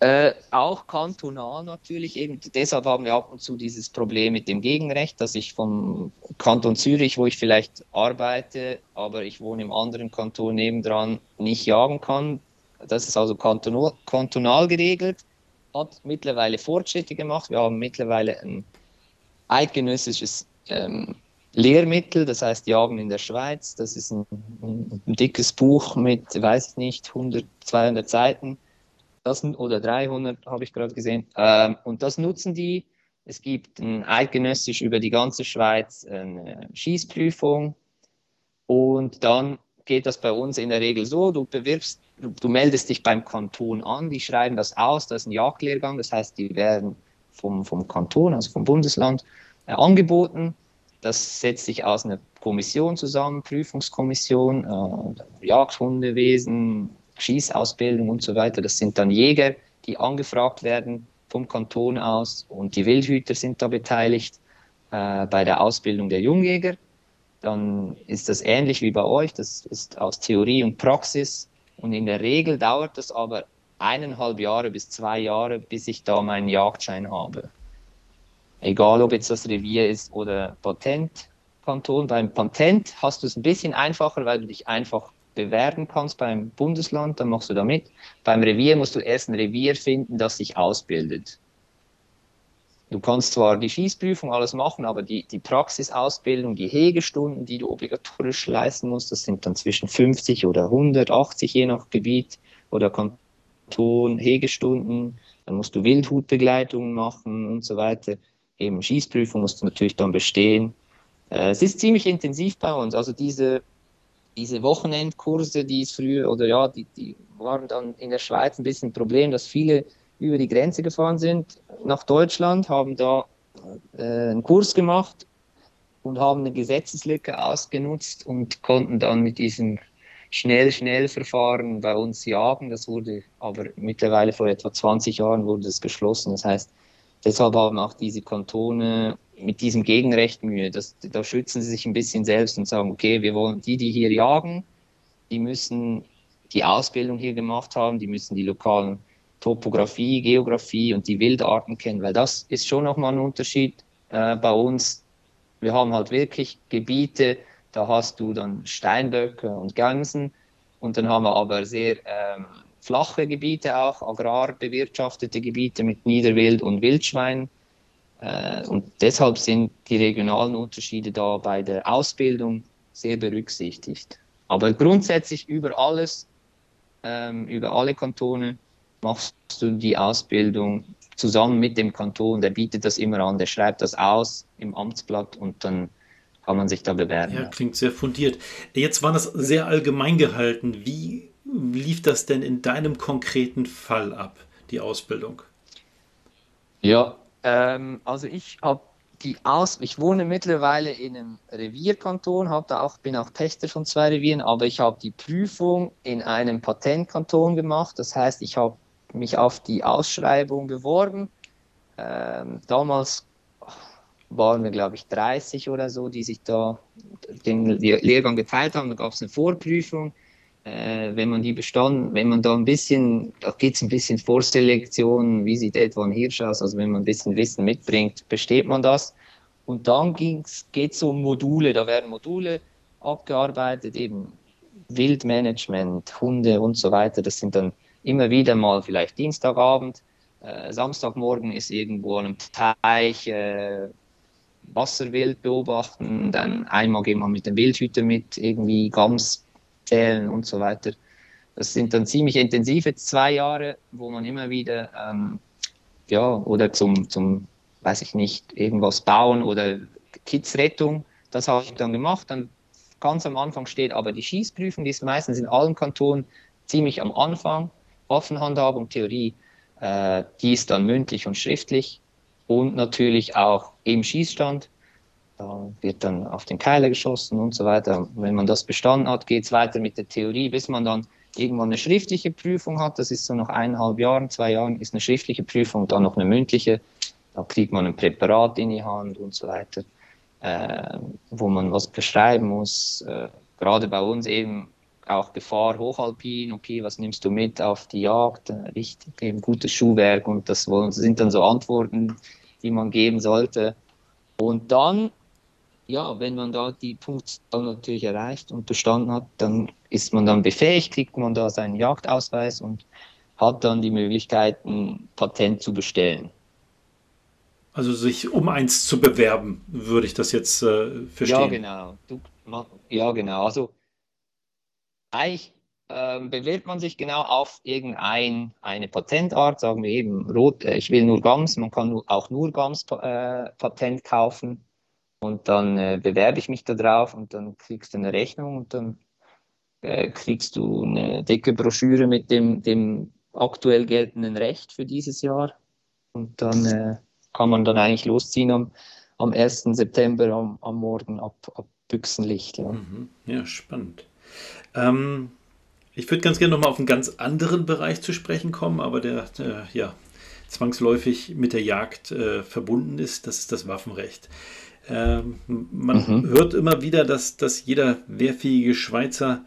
Äh, auch kantonal natürlich, eben deshalb haben wir ab und zu dieses Problem mit dem Gegenrecht, dass ich vom Kanton Zürich, wo ich vielleicht arbeite, aber ich wohne im anderen Kanton nebendran, nicht jagen kann. Das ist also kantonal, kantonal geregelt, hat mittlerweile Fortschritte gemacht. Wir haben mittlerweile ein eidgenössisches ähm, Lehrmittel, das heißt Jagen in der Schweiz. Das ist ein, ein, ein dickes Buch mit, weiß ich nicht, 100, 200 Seiten das, oder 300 habe ich gerade gesehen. Ähm, und das nutzen die. Es gibt ein eidgenössisch über die ganze Schweiz eine Schießprüfung. Und dann geht das bei uns in der Regel so, du bewirbst, du, meldest dich beim Kanton an, die schreiben das aus, das ist ein Jagdlehrgang, das heißt, die werden vom, vom Kanton, also vom Bundesland, angeboten. Das setzt sich aus einer Kommission zusammen, Prüfungskommission, äh, Jagdhundewesen, Schießausbildung und so weiter. Das sind dann Jäger, die angefragt werden vom Kanton aus und die Wildhüter sind da beteiligt äh, bei der Ausbildung der Jungjäger. Dann ist das ähnlich wie bei euch, das ist aus Theorie und Praxis und in der Regel dauert das aber eineinhalb Jahre bis zwei Jahre, bis ich da meinen Jagdschein habe. Egal, ob jetzt das Revier ist oder Patentkanton. Beim Patent hast du es ein bisschen einfacher, weil du dich einfach bewerben kannst beim Bundesland, dann machst du da mit. Beim Revier musst du erst ein Revier finden, das sich ausbildet. Du kannst zwar die Schießprüfung alles machen, aber die, die Praxisausbildung, die Hegestunden, die du obligatorisch leisten musst, das sind dann zwischen 50 oder 180 je nach Gebiet oder Kanton, Hegestunden. Dann musst du Wildhutbegleitungen machen und so weiter. Eben Schießprüfung musst du natürlich dann bestehen. Äh, es ist ziemlich intensiv bei uns. Also diese, diese Wochenendkurse, die es früher, oder ja, die, die waren dann in der Schweiz ein bisschen ein Problem, dass viele über die Grenze gefahren sind nach Deutschland, haben da äh, einen Kurs gemacht und haben eine Gesetzeslücke ausgenutzt und konnten dann mit diesem Schnell-Schnell-Verfahren bei uns jagen. Das wurde aber mittlerweile vor etwa 20 Jahren wurde das geschlossen. Das heißt, deshalb haben auch diese Kantone mit diesem Gegenrecht Mühe. Das, da schützen sie sich ein bisschen selbst und sagen, okay, wir wollen die, die hier jagen, die müssen die Ausbildung hier gemacht haben, die müssen die lokalen Topografie, Geografie und die Wildarten kennen, weil das ist schon nochmal ein Unterschied äh, bei uns. Wir haben halt wirklich Gebiete, da hast du dann Steinböcke und Gänsen und dann haben wir aber sehr ähm, flache Gebiete auch, agrarbewirtschaftete Gebiete mit Niederwild und Wildschwein. Äh, und deshalb sind die regionalen Unterschiede da bei der Ausbildung sehr berücksichtigt. Aber grundsätzlich über alles, ähm, über alle Kantone machst du die Ausbildung zusammen mit dem Kanton, der bietet das immer an, der schreibt das aus im Amtsblatt und dann kann man sich da bewerben. Ja, klingt sehr fundiert. Jetzt war das sehr allgemein gehalten. Wie lief das denn in deinem konkreten Fall ab, die Ausbildung? Ja, ähm, also ich habe die Aus, ich wohne mittlerweile in einem Revierkanton, habe da auch, bin auch Pächter von zwei Revieren, aber ich habe die Prüfung in einem Patentkanton gemacht. Das heißt, ich habe mich auf die Ausschreibung beworben. Ähm, damals waren wir, glaube ich, 30 oder so, die sich da den Lehrgang geteilt haben. Da gab es eine Vorprüfung. Äh, wenn man die bestanden, wenn man da ein bisschen, da geht es ein bisschen Vorselektion, wie sieht etwa ein Hirsch aus, also wenn man ein bisschen Wissen mitbringt, besteht man das. Und dann geht es um Module, da werden Module abgearbeitet, eben Wildmanagement, Hunde und so weiter. Das sind dann immer wieder mal vielleicht Dienstagabend, äh, Samstagmorgen ist irgendwo an einem Teich, äh, Wasserwild beobachten, dann einmal gehen wir mit dem Wildhüter mit, irgendwie Gams zählen und so weiter. Das sind dann ziemlich intensive zwei Jahre, wo man immer wieder, ähm, ja, oder zum, zum, weiß ich nicht, irgendwas bauen oder Kidsrettung, das habe ich dann gemacht. Dann ganz am Anfang steht aber die Schießprüfung, die ist meistens in allen Kantonen ziemlich am Anfang. Waffenhandhabung, Theorie, äh, die ist dann mündlich und schriftlich und natürlich auch im Schießstand. Wird dann auf den Keiler geschossen und so weiter. Wenn man das bestanden hat, geht es weiter mit der Theorie, bis man dann irgendwann eine schriftliche Prüfung hat. Das ist so nach eineinhalb Jahren, zwei Jahren ist eine schriftliche Prüfung, dann noch eine mündliche. Da kriegt man ein Präparat in die Hand und so weiter, äh, wo man was beschreiben muss. Äh, gerade bei uns eben auch Gefahr hochalpin, okay, was nimmst du mit auf die Jagd? Richtig, eben gutes Schuhwerk und das sind dann so Antworten, die man geben sollte. Und dann, ja, wenn man da die Punktzahl natürlich erreicht und bestanden hat, dann ist man dann befähigt, kriegt man da seinen Jagdausweis und hat dann die Möglichkeit, ein Patent zu bestellen. Also sich um eins zu bewerben, würde ich das jetzt äh, verstehen. Ja, genau. Du, ja, genau. Also eigentlich ähm, bewirbt man sich genau auf irgendeine Patentart, sagen wir eben rot, äh, ich will nur Gams, man kann auch nur Gams äh, Patent kaufen und dann äh, bewerbe ich mich da drauf und dann kriegst du eine Rechnung und dann äh, kriegst du eine dicke Broschüre mit dem, dem aktuell geltenden Recht für dieses Jahr und dann äh, kann man dann eigentlich losziehen am, am 1. September am, am Morgen ab, ab Büchsenlicht. Ja, mhm. ja spannend. Ähm, ich würde ganz gerne nochmal auf einen ganz anderen Bereich zu sprechen kommen, aber der, der ja, zwangsläufig mit der Jagd äh, verbunden ist. Das ist das Waffenrecht. Ähm, man mhm. hört immer wieder, dass, dass jeder wehrfähige Schweizer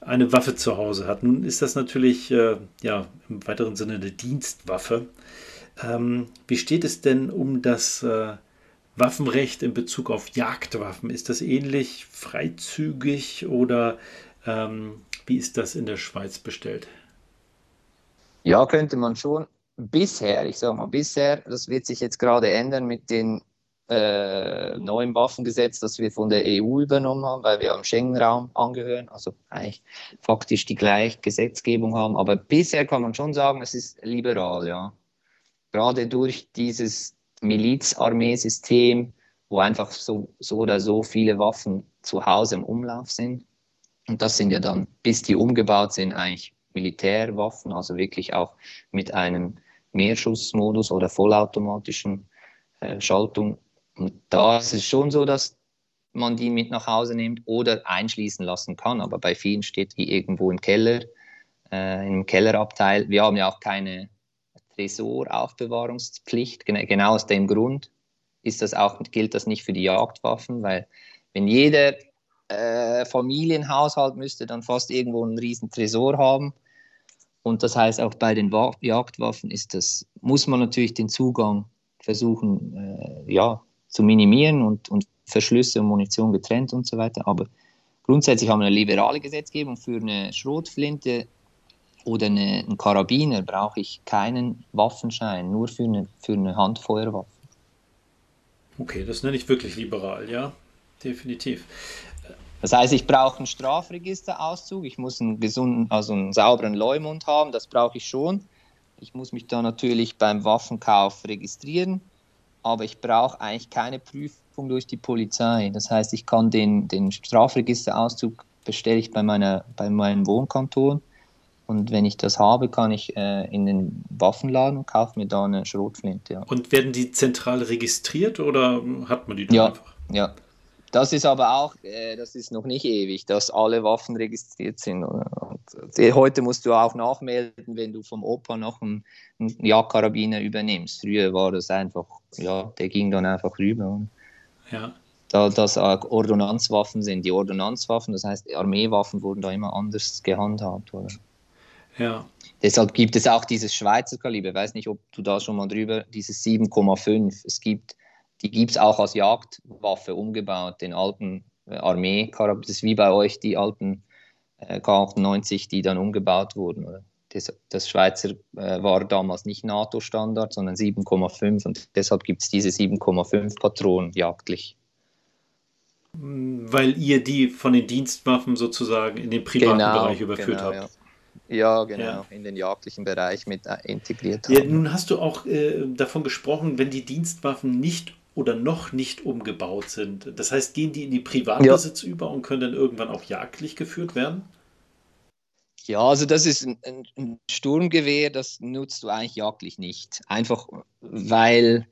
eine Waffe zu Hause hat. Nun ist das natürlich äh, ja, im weiteren Sinne eine Dienstwaffe. Ähm, wie steht es denn um das äh, Waffenrecht in Bezug auf Jagdwaffen? Ist das ähnlich freizügig oder ähm, wie ist das in der Schweiz bestellt? Ja, könnte man schon. Bisher, ich sage mal bisher, das wird sich jetzt gerade ändern mit dem äh, neuen Waffengesetz, das wir von der EU übernommen haben, weil wir am Schengen-Raum angehören, also eigentlich faktisch die gleiche Gesetzgebung haben. Aber bisher kann man schon sagen, es ist liberal, ja. Gerade durch dieses Milizarmeesystem wo einfach so, so oder so viele Waffen zu Hause im Umlauf sind. Und das sind ja dann, bis die umgebaut sind, eigentlich Militärwaffen, also wirklich auch mit einem Mehrschussmodus oder vollautomatischen äh, Schaltung. Und da ist es schon so, dass man die mit nach Hause nimmt oder einschließen lassen kann. Aber bei vielen steht die irgendwo im Keller, äh, im Kellerabteil. Wir haben ja auch keine Tresoraufbewahrungspflicht. Genau aus dem Grund ist das auch, gilt das nicht für die Jagdwaffen, weil wenn jeder äh, Familienhaushalt müsste dann fast irgendwo einen riesen Tresor haben. Und das heißt, auch bei den Wa Jagdwaffen ist das, muss man natürlich den Zugang versuchen äh, ja, zu minimieren und, und Verschlüsse und Munition getrennt und so weiter. Aber grundsätzlich haben wir eine liberale Gesetzgebung. Für eine Schrotflinte oder eine, einen Karabiner brauche ich keinen Waffenschein, nur für eine, für eine Handfeuerwaffe. Okay, das nenne ich wirklich liberal, ja, definitiv. Das heißt, ich brauche einen Strafregisterauszug, ich muss einen gesunden, also einen sauberen Leumund haben, das brauche ich schon. Ich muss mich da natürlich beim Waffenkauf registrieren, aber ich brauche eigentlich keine Prüfung durch die Polizei. Das heißt, ich kann den, den Strafregisterauszug bestelle ich bei, meiner, bei meinem Wohnkanton und wenn ich das habe, kann ich äh, in den Waffenladen und kaufe mir da eine Schrotflinte. Ja. Und werden die zentral registriert oder hat man die dann ja, einfach? Ja, das ist aber auch, äh, das ist noch nicht ewig, dass alle Waffen registriert sind. Äh, heute musst du auch nachmelden, wenn du vom Opa noch einen, einen Jagdkarabiner übernimmst. Früher war das einfach, ja, der ging dann einfach rüber. Ja. Da das Ordonnanzwaffen sind, die Ordonnanzwaffen, das heißt Armeewaffen wurden da immer anders gehandhabt. Oder? Ja. Deshalb gibt es auch dieses Schweizer Kaliber, ich weiß nicht, ob du da schon mal drüber, dieses 7,5. Es gibt die gibt es auch als Jagdwaffe umgebaut, den alten äh, Armee, das ist wie bei euch die alten äh, K98, die dann umgebaut wurden. Das, das, Schweizer äh, war damals nicht NATO-Standard, sondern 7,5 und deshalb gibt es diese 7,5 Patronen jagdlich. Weil ihr die von den Dienstwaffen sozusagen in den privaten genau, Bereich überführt genau, habt. Ja. Ja, genau, ja. in den jagdlichen Bereich mit äh, integriert haben. Ja, nun hast du auch äh, davon gesprochen, wenn die Dienstwaffen nicht oder noch nicht umgebaut sind. Das heißt, gehen die in die Privatbesitz ja. über und können dann irgendwann auch jagdlich geführt werden? Ja, also das ist ein, ein, Sturmgewehr, das nutzt du eigentlich jagdlich nicht. Einfach weil,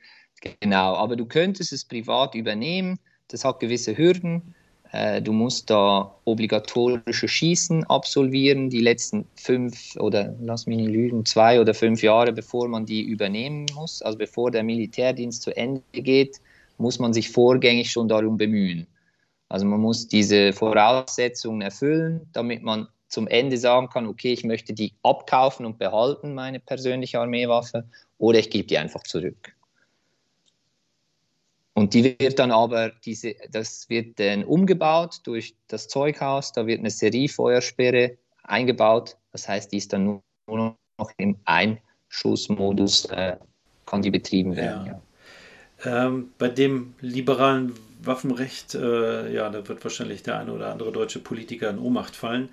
genau, aber du könntest es privat übernehmen. Das hat gewisse Hürden. Äh, du musst da obligatorische Schießen absolvieren, die letzten fünf oder lass mich nicht lügen, zwei oder fünf Jahre, bevor man die übernehmen muss. Also bevor der Militärdienst zu Ende geht, muss man sich vorgängig schon darum bemühen. Also man muss diese Voraussetzungen erfüllen, damit man zum Ende sagen kann, okay, ich möchte die abkaufen und behalten, meine persönliche Armeewaffe, oder ich gebe die einfach zurück. Und die wird dann aber, diese, das wird dann umgebaut durch das Zeughaus, da wird eine Seriefeuersperre eingebaut. Das heißt, die ist dann nur noch im Einschussmodus, äh, kann die betrieben werden. Ja. Ja. Ähm, bei dem liberalen Waffenrecht, äh, ja, da wird wahrscheinlich der eine oder andere deutsche Politiker in Ohnmacht fallen.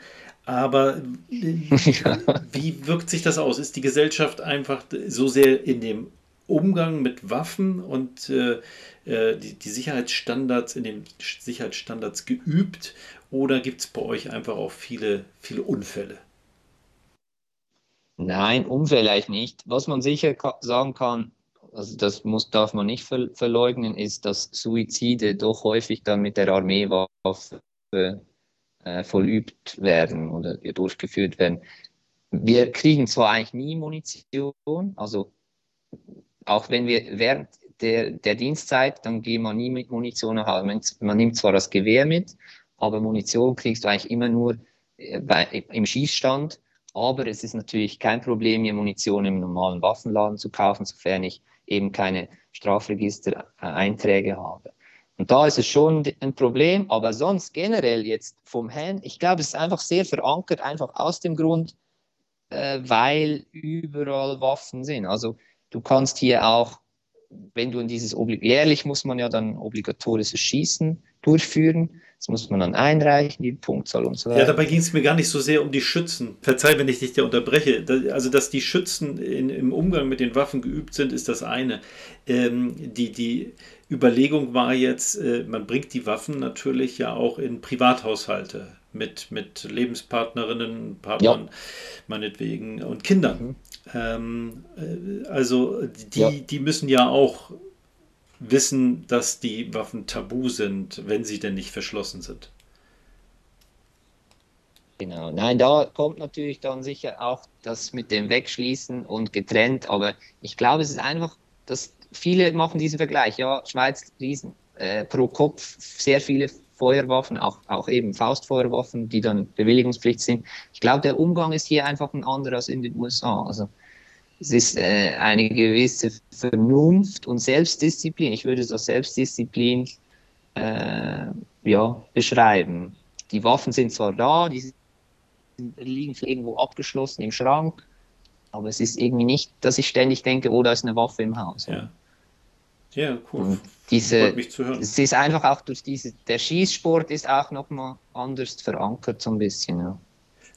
Aber äh, ja. wie wirkt sich das aus? Ist die Gesellschaft einfach so sehr in dem Umgang mit Waffen und äh, äh, die, die Sicherheitsstandards in den Sicherheitsstandards geübt oder gibt es bei euch einfach auch viele, viele Unfälle? Nein, Unfälle eigentlich nicht. Was man sicher sagen kann, also das muss, darf man nicht ver verleugnen, ist, dass Suizide doch häufig dann mit der Armeewaffe äh, vollübt werden oder durchgeführt werden. Wir kriegen zwar eigentlich nie Munition, also auch wenn wir während der, der Dienstzeit, dann gehen wir nie mit Munition nach Hause. Man, nimmt zwar das Gewehr mit, aber Munition kriegst du eigentlich immer nur äh, bei, im Schießstand. Aber es ist natürlich kein Problem, mir Munition im normalen Waffenladen zu kaufen, sofern ich eben keine Strafregister-Einträge habe. Und da ist es schon ein Problem, aber sonst generell jetzt vom Herrn, ich glaube, es ist einfach sehr verankert, einfach aus dem Grund, äh, weil überall Waffen sind. Also Du kannst hier auch, wenn du in dieses, jährlich muss man ja dann obligatorisches Schießen durchführen. Das muss man dann einreichen, die Punktzahl und so weiter. Ja, dabei ging es mir gar nicht so sehr um die Schützen. Verzeih, wenn ich dich da unterbreche. Also, dass die Schützen in, im Umgang mit den Waffen geübt sind, ist das eine. Ähm, die, die Überlegung war jetzt, äh, man bringt die Waffen natürlich ja auch in Privathaushalte mit, mit Lebenspartnerinnen, Partnern, ja. meinetwegen, und Kindern. Mhm. Ähm, äh, also die, ja. die müssen ja auch wissen, dass die Waffen tabu sind, wenn sie denn nicht verschlossen sind. Genau, nein, da kommt natürlich dann sicher auch das mit dem Wegschließen und getrennt, aber ich glaube, es ist einfach, dass viele machen diesen Vergleich, ja, Schweiz, Riesen, äh, pro Kopf sehr viele Feuerwaffen, auch, auch eben Faustfeuerwaffen, die dann bewilligungspflichtig sind. Ich glaube, der Umgang ist hier einfach ein anderer als in den USA. Also es ist äh, eine gewisse Vernunft und Selbstdisziplin. Ich würde das Selbstdisziplin äh, ja, beschreiben. Die Waffen sind zwar da, die liegen irgendwo abgeschlossen im Schrank, aber es ist irgendwie nicht, dass ich ständig denke, oh, da ist eine Waffe im Haus. Ja, ja cool. Und diese, Es ist einfach auch durch diese, der Schießsport ist auch nochmal anders verankert, so ein bisschen. Ja.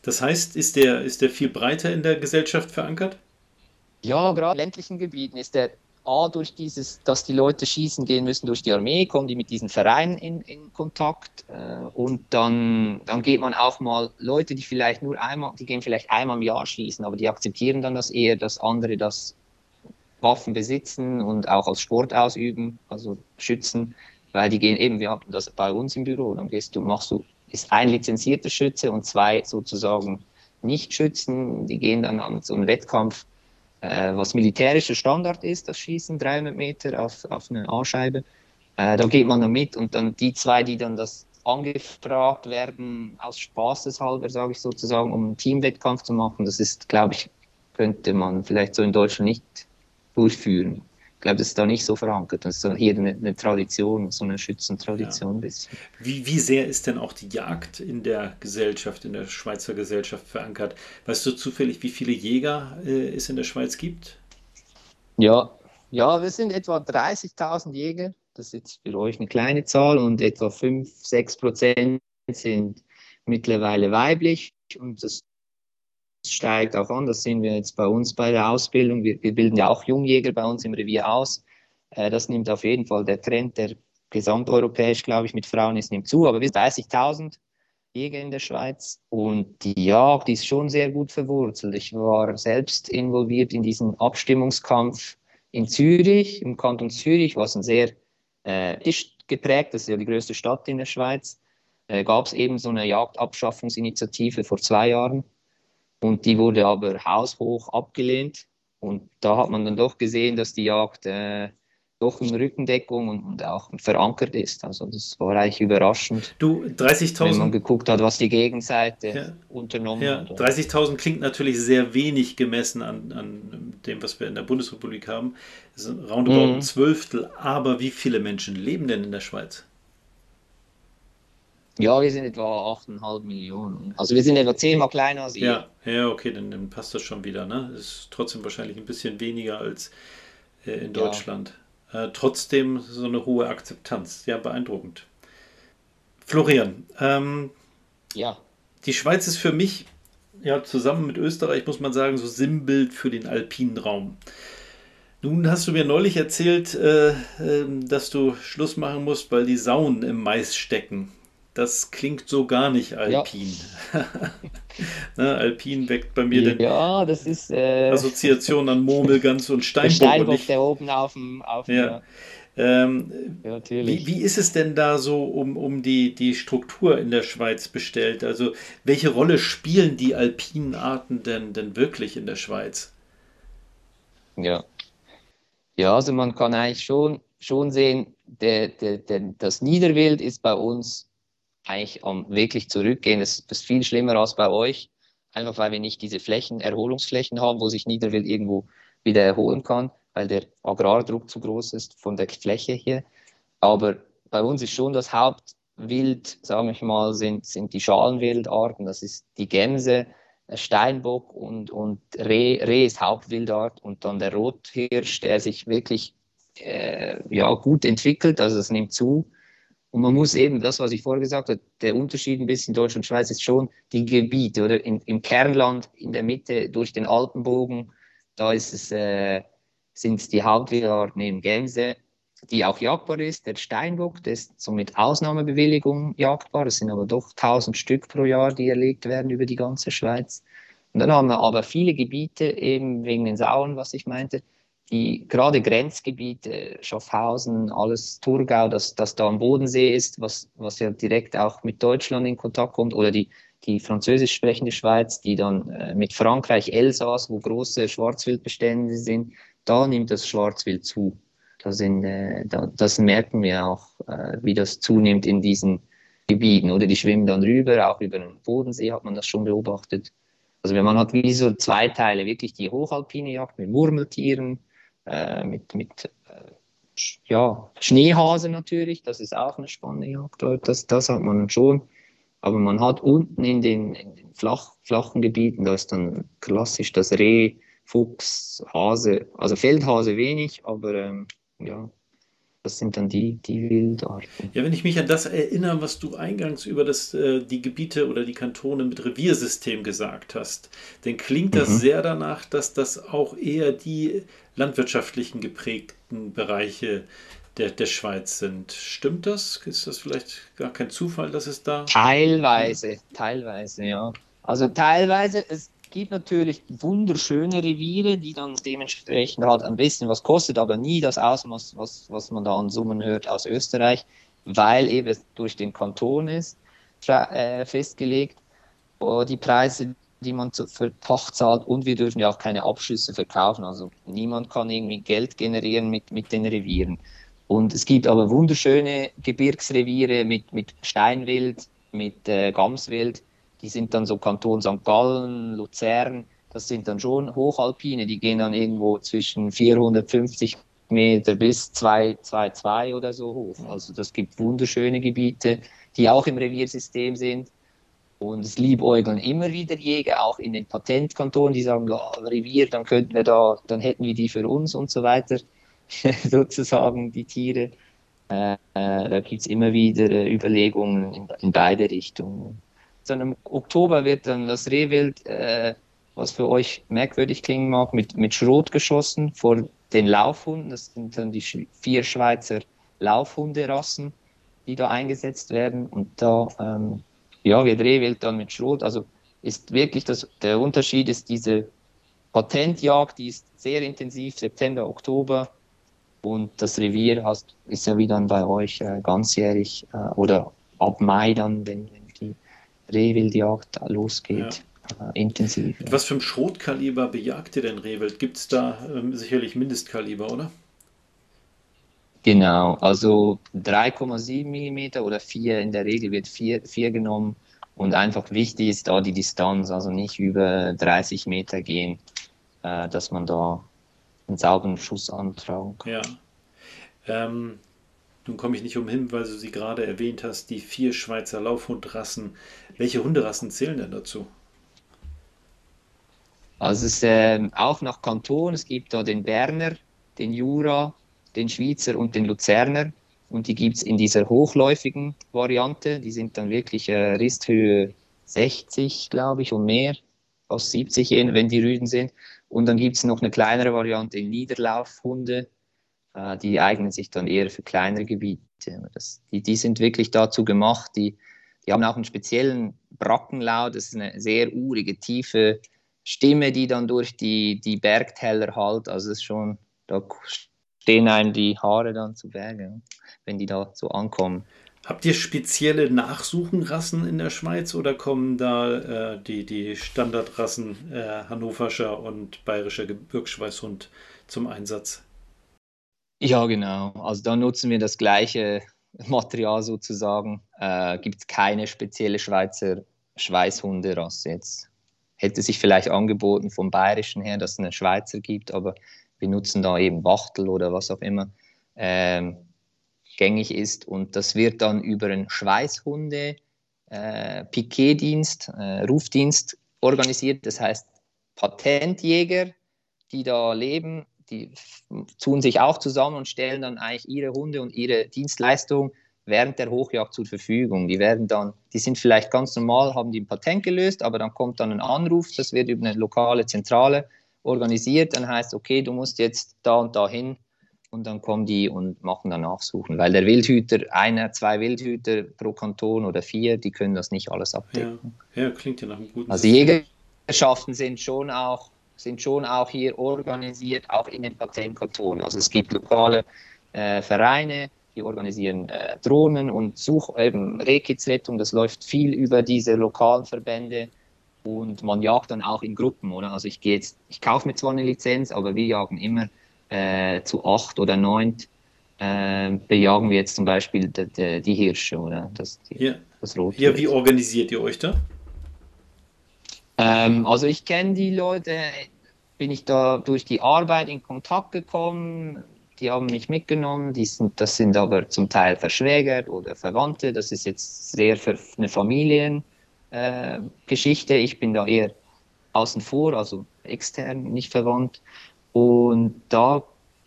Das heißt, ist der, ist der viel breiter in der Gesellschaft verankert? Ja, gerade in ländlichen Gebieten ist der A durch dieses, dass die Leute schießen gehen müssen durch die Armee, kommen die mit diesen Vereinen in, in Kontakt äh, und dann, dann geht man auch mal Leute, die vielleicht nur einmal, die gehen vielleicht einmal im Jahr schießen, aber die akzeptieren dann das eher, dass andere das Waffen besitzen und auch als Sport ausüben, also schützen, weil die gehen eben, wir haben das bei uns im Büro, dann gehst du, machst du, ist ein lizenzierter Schütze und zwei sozusagen nicht schützen, die gehen dann an so einen Wettkampf äh, was militärischer Standard ist, das Schießen 300 Meter auf, auf eine A-Scheibe. Äh, da geht man dann mit und dann die zwei, die dann das angefragt werden, aus Spaßeshalber, sage ich sozusagen, um einen Teamwettkampf zu machen, das ist, glaube ich, könnte man vielleicht so in Deutschland nicht durchführen ich glaube, das ist da nicht so verankert. Das ist so hier eine, eine Tradition, so eine Schützentradition ein bisschen. Wie, wie sehr ist denn auch die Jagd in der Gesellschaft, in der Schweizer Gesellschaft verankert? Weißt du zufällig, wie viele Jäger äh, es in der Schweiz gibt? Ja, ja, wir sind etwa 30.000 Jäger. Das ist jetzt für euch eine kleine Zahl und etwa 5, 6 Prozent sind mittlerweile weiblich und das steigt auch an. Das sehen wir jetzt bei uns bei der Ausbildung. Wir, wir bilden ja auch Jungjäger bei uns im Revier aus. Äh, das nimmt auf jeden Fall der Trend, der gesamteuropäisch, glaube ich, mit Frauen ist, nimmt zu. Aber wir sind 30.000 Jäger in der Schweiz und die Jagd ist schon sehr gut verwurzelt. Ich war selbst involviert in diesen Abstimmungskampf in Zürich, im Kanton Zürich, was ein sehr äh, geprägt, das ist ja die größte Stadt in der Schweiz. Äh, Gab es eben so eine Jagdabschaffungsinitiative vor zwei Jahren und die wurde aber haushoch abgelehnt. Und da hat man dann doch gesehen, dass die Jagd äh, doch in Rückendeckung und, und, auch verankert ist. Also das war eigentlich überraschend. Du, 30.000. Wenn man geguckt hat, was die Gegenseite ja, unternommen ja, hat. 30.000 klingt natürlich sehr wenig gemessen an, an dem, was wir in der Bundesrepublik haben. Das ist roundabout mhm. ein Zwölftel. Aber wie viele Menschen leben denn in der Schweiz? Ja, wir sind etwa 8,5 Millionen. Also wir sind etwa zehnmal kleiner als ihr. Ja, ja okay, dann, dann passt das schon wieder. Ne? Ist trotzdem wahrscheinlich ein bisschen weniger als äh, in Deutschland. Ja. Äh, trotzdem so eine hohe Akzeptanz. Ja, beeindruckend. Florian, ähm, ja. die Schweiz ist für mich, ja, zusammen mit Österreich, muss man sagen, so Sinnbild für den alpinen Raum. Nun hast du mir neulich erzählt, äh, ähm, dass du Schluss machen musst, weil die Sauen im Mais stecken das klingt so gar nicht alpin. Ja. ne, alpin weckt bei mir den ja, das ist, äh, Assoziation an Murmelgans und Steinbock. Steinbock, der oben auf dem... Auf ja. Ähm, ja, wie, wie, ist es denn da so um, um die, die Struktur in der Schweiz bestellt? Also welche Rolle spielen die alpinen Arten denn, denn wirklich in der Schweiz? Ja. Ja, also man kann eigentlich schon, schon sehen, der, der, der, das Niederwild ist bei uns eigentlich um wirklich zurückgehen. Das, ist viel schlimmer als bei euch, einfach weil wir nicht diese Flächen, Erholungsflächen haben, wo sich Niederwild irgendwo wieder erholen kann, weil der Agrardruck zu groß ist von der Fläche hier. Aber bei uns ist schon das Hauptwild, sage ich mal, sind, sind die Schalenwildarten. Das ist die Gämse, Steinbock und, und Reh. Reh ist Hauptwildart und dann der Rothirsch, der sich wirklich äh, ja, gut entwickelt, also das nimmt zu. Und man muss eben, das, was ich vorher gesagt habe, der Unterschied ein bisschen Deutschland und Schweiz ist schon die Gebiete, oder? In, Im Kernland, in der Mitte, durch den Alpenbogen, da ist es, äh, sind es die Hauptwildarten eben Gänse, die auch jagdbar ist. Der Steinbock, der ist so mit Ausnahmebewilligung jagdbar. Es sind aber doch 1000 Stück pro Jahr, die erlegt werden über die ganze Schweiz. Und dann haben wir aber viele Gebiete, eben wegen den Sauern, was ich meinte, die gerade Grenzgebiete, Schaffhausen, alles Thurgau, dass das da am Bodensee ist, was, was ja direkt auch mit Deutschland in Kontakt kommt, oder die, die französisch sprechende Schweiz, die dann äh, mit Frankreich, Elsass, wo große Schwarzwildbestände sind, da nimmt das Schwarzwild zu. Da sind, äh, da, das merken wir auch, äh, wie das zunimmt in diesen Gebieten. Oder die schwimmen dann rüber, auch über den Bodensee hat man das schon beobachtet. Also man hat wie so zwei Teile, wirklich die hochalpine Jagd mit Murmeltieren, äh, mit, mit äh, ja, Schneehase natürlich, das ist auch eine spannende Jagd das, das hat man schon. Aber man hat unten in den, in den flach, flachen Gebieten, da ist dann klassisch das Reh, Fuchs, Hase, also Feldhase wenig, aber ähm, ja, das sind dann die, die Wildarten. Ja, wenn ich mich an das erinnere, was du eingangs über das, äh, die Gebiete oder die Kantone mit Reviersystem gesagt hast, dann klingt das mhm. sehr danach, dass das auch eher die landwirtschaftlichen geprägten Bereiche der, der Schweiz sind. Stimmt das? Ist das vielleicht gar kein Zufall, dass es da. Teilweise, teilweise, ja. Also teilweise, es gibt natürlich wunderschöne Reviere, die dann dementsprechend halt ein bisschen was kostet, aber nie das Ausmaß, was, was man da an Summen hört aus Österreich, weil eben durch den Kanton ist äh, festgelegt, oh, die Preise, die man für Pacht zahlt und wir dürfen ja auch keine Abschüsse verkaufen. Also niemand kann irgendwie Geld generieren mit, mit den Revieren. Und es gibt aber wunderschöne Gebirgsreviere mit, mit Steinwild, mit äh, Gamswild, die sind dann so Kanton St. Gallen, Luzern, das sind dann schon Hochalpine, die gehen dann irgendwo zwischen 450 Meter bis 222 oder so hoch. Also das gibt wunderschöne Gebiete, die auch im Reviersystem sind. Und es liebäugeln immer wieder Jäger, auch in den Patentkantonen, die sagen, oh, Revier, dann könnten wir da, dann hätten wir die für uns und so weiter, sozusagen die Tiere. Äh, äh da gibt es immer wieder äh, Überlegungen in, in beide Richtungen dann im Oktober wird dann das Rehwild, äh, was für euch merkwürdig klingen mag, mit, mit Schrot geschossen vor den Laufhunden. Das sind dann die vier Schweizer Laufhunderassen, die da eingesetzt werden. Und da ähm, ja, wird Rehwild dann mit Schrot. Also ist wirklich das, der Unterschied ist diese Patentjagd, die ist sehr intensiv, September, Oktober. Und das Revier hast, ist ja wie dann bei euch äh, ganzjährig äh, oder ab Mai dann, wenn, wenn Rehwildjagd losgeht. Ja. Äh, intensiv. Mit was für ein Schrotkaliber bejagt ihr denn Rehwild? Gibt es da ähm, sicherlich Mindestkaliber, oder? Genau, also 3,7 mm oder 4, in der Regel wird 4, 4 genommen und einfach wichtig ist da die Distanz, also nicht über 30 Meter gehen, äh, dass man da einen sauberen Schuss antragen kann. Ja. Ähm, nun komme ich nicht umhin, weil du sie gerade erwähnt hast, die vier Schweizer Laufhundrassen. Welche Hunderassen zählen denn dazu? Also es ist äh, auch nach Kanton, es gibt da den Berner, den Jura, den Schweizer und den Luzerner. Und die gibt es in dieser hochläufigen Variante. Die sind dann wirklich äh, Risthöhe 60, glaube ich, und mehr, aus 70, wenn die Rüden sind. Und dann gibt es noch eine kleinere Variante in Niederlaufhunde. Äh, die eignen sich dann eher für kleinere Gebiete. Das, die, die sind wirklich dazu gemacht, die, die haben auch einen speziellen Brackenlaut, das ist eine sehr urige, tiefe Stimme, die dann durch die, die Bergteller halt, also das ist schon, da stehen einem die Haare dann zu Berge, wenn die da so ankommen. Habt ihr spezielle Nachsuchenrassen in der Schweiz oder kommen da äh, die, die Standardrassen äh, Hannoverscher und Bayerischer Gebirgsschweißhund zum Einsatz? Ja, genau. Also da nutzen wir das gleiche Material sozusagen. Äh, Gibt es keine spezielle Schweizer Schweißhunderasse jetzt. Hätte sich vielleicht angeboten vom Bayerischen her, dass es einen Schweizer gibt, aber wir nutzen da eben Wachtel oder was auch immer ähm, gängig ist. Und das wird dann über einen Schweißhunde äh, Piquetdienst, äh, Rufdienst organisiert. Das heißt Patentjäger, die da leben, die tun sich auch zusammen und stellen dann eigentlich ihre Hunde und ihre Dienstleistung während der Hochjagd zur Verfügung. Die werden dann, die sind vielleicht ganz normal, haben die ein Patent gelöst, aber dann kommt dann ein Anruf, das wird über eine lokale Zentrale organisiert, dann heißt, okay, du musst jetzt da und da hin. Und dann kommen die und machen dann Nachsuchen, weil der Wildhüter, einer, zwei Wildhüter pro Kanton oder vier, die können das nicht alles abdecken. Ja, ja klingt ja nach einem guten Also Jägerschaften sind schon auch sind schon auch hier organisiert, auch in den Patentkantonen. Also es gibt lokale äh, Vereine, die organisieren äh, Drohnen und Such eben Rehkitzrettung. Das läuft viel über diese lokalen Verbände und man jagt dann auch in Gruppen, oder? Also ich gehe jetzt, ich kaufe mir zwar eine Lizenz, aber wir jagen immer äh, zu acht oder neun. Äh, bejagen wir jetzt zum Beispiel die, die, die Hirsche oder das, die, ja. das Rot. Ja, wie organisiert ihr euch da? Ähm, also ich kenne die Leute, bin ich da durch die Arbeit in Kontakt gekommen. Die haben mich mitgenommen. Die sind, das sind aber zum Teil Verschwäger oder Verwandte. Das ist jetzt sehr für eine Familiengeschichte. Äh, ich bin da eher außen vor, also extern, nicht verwandt. Und da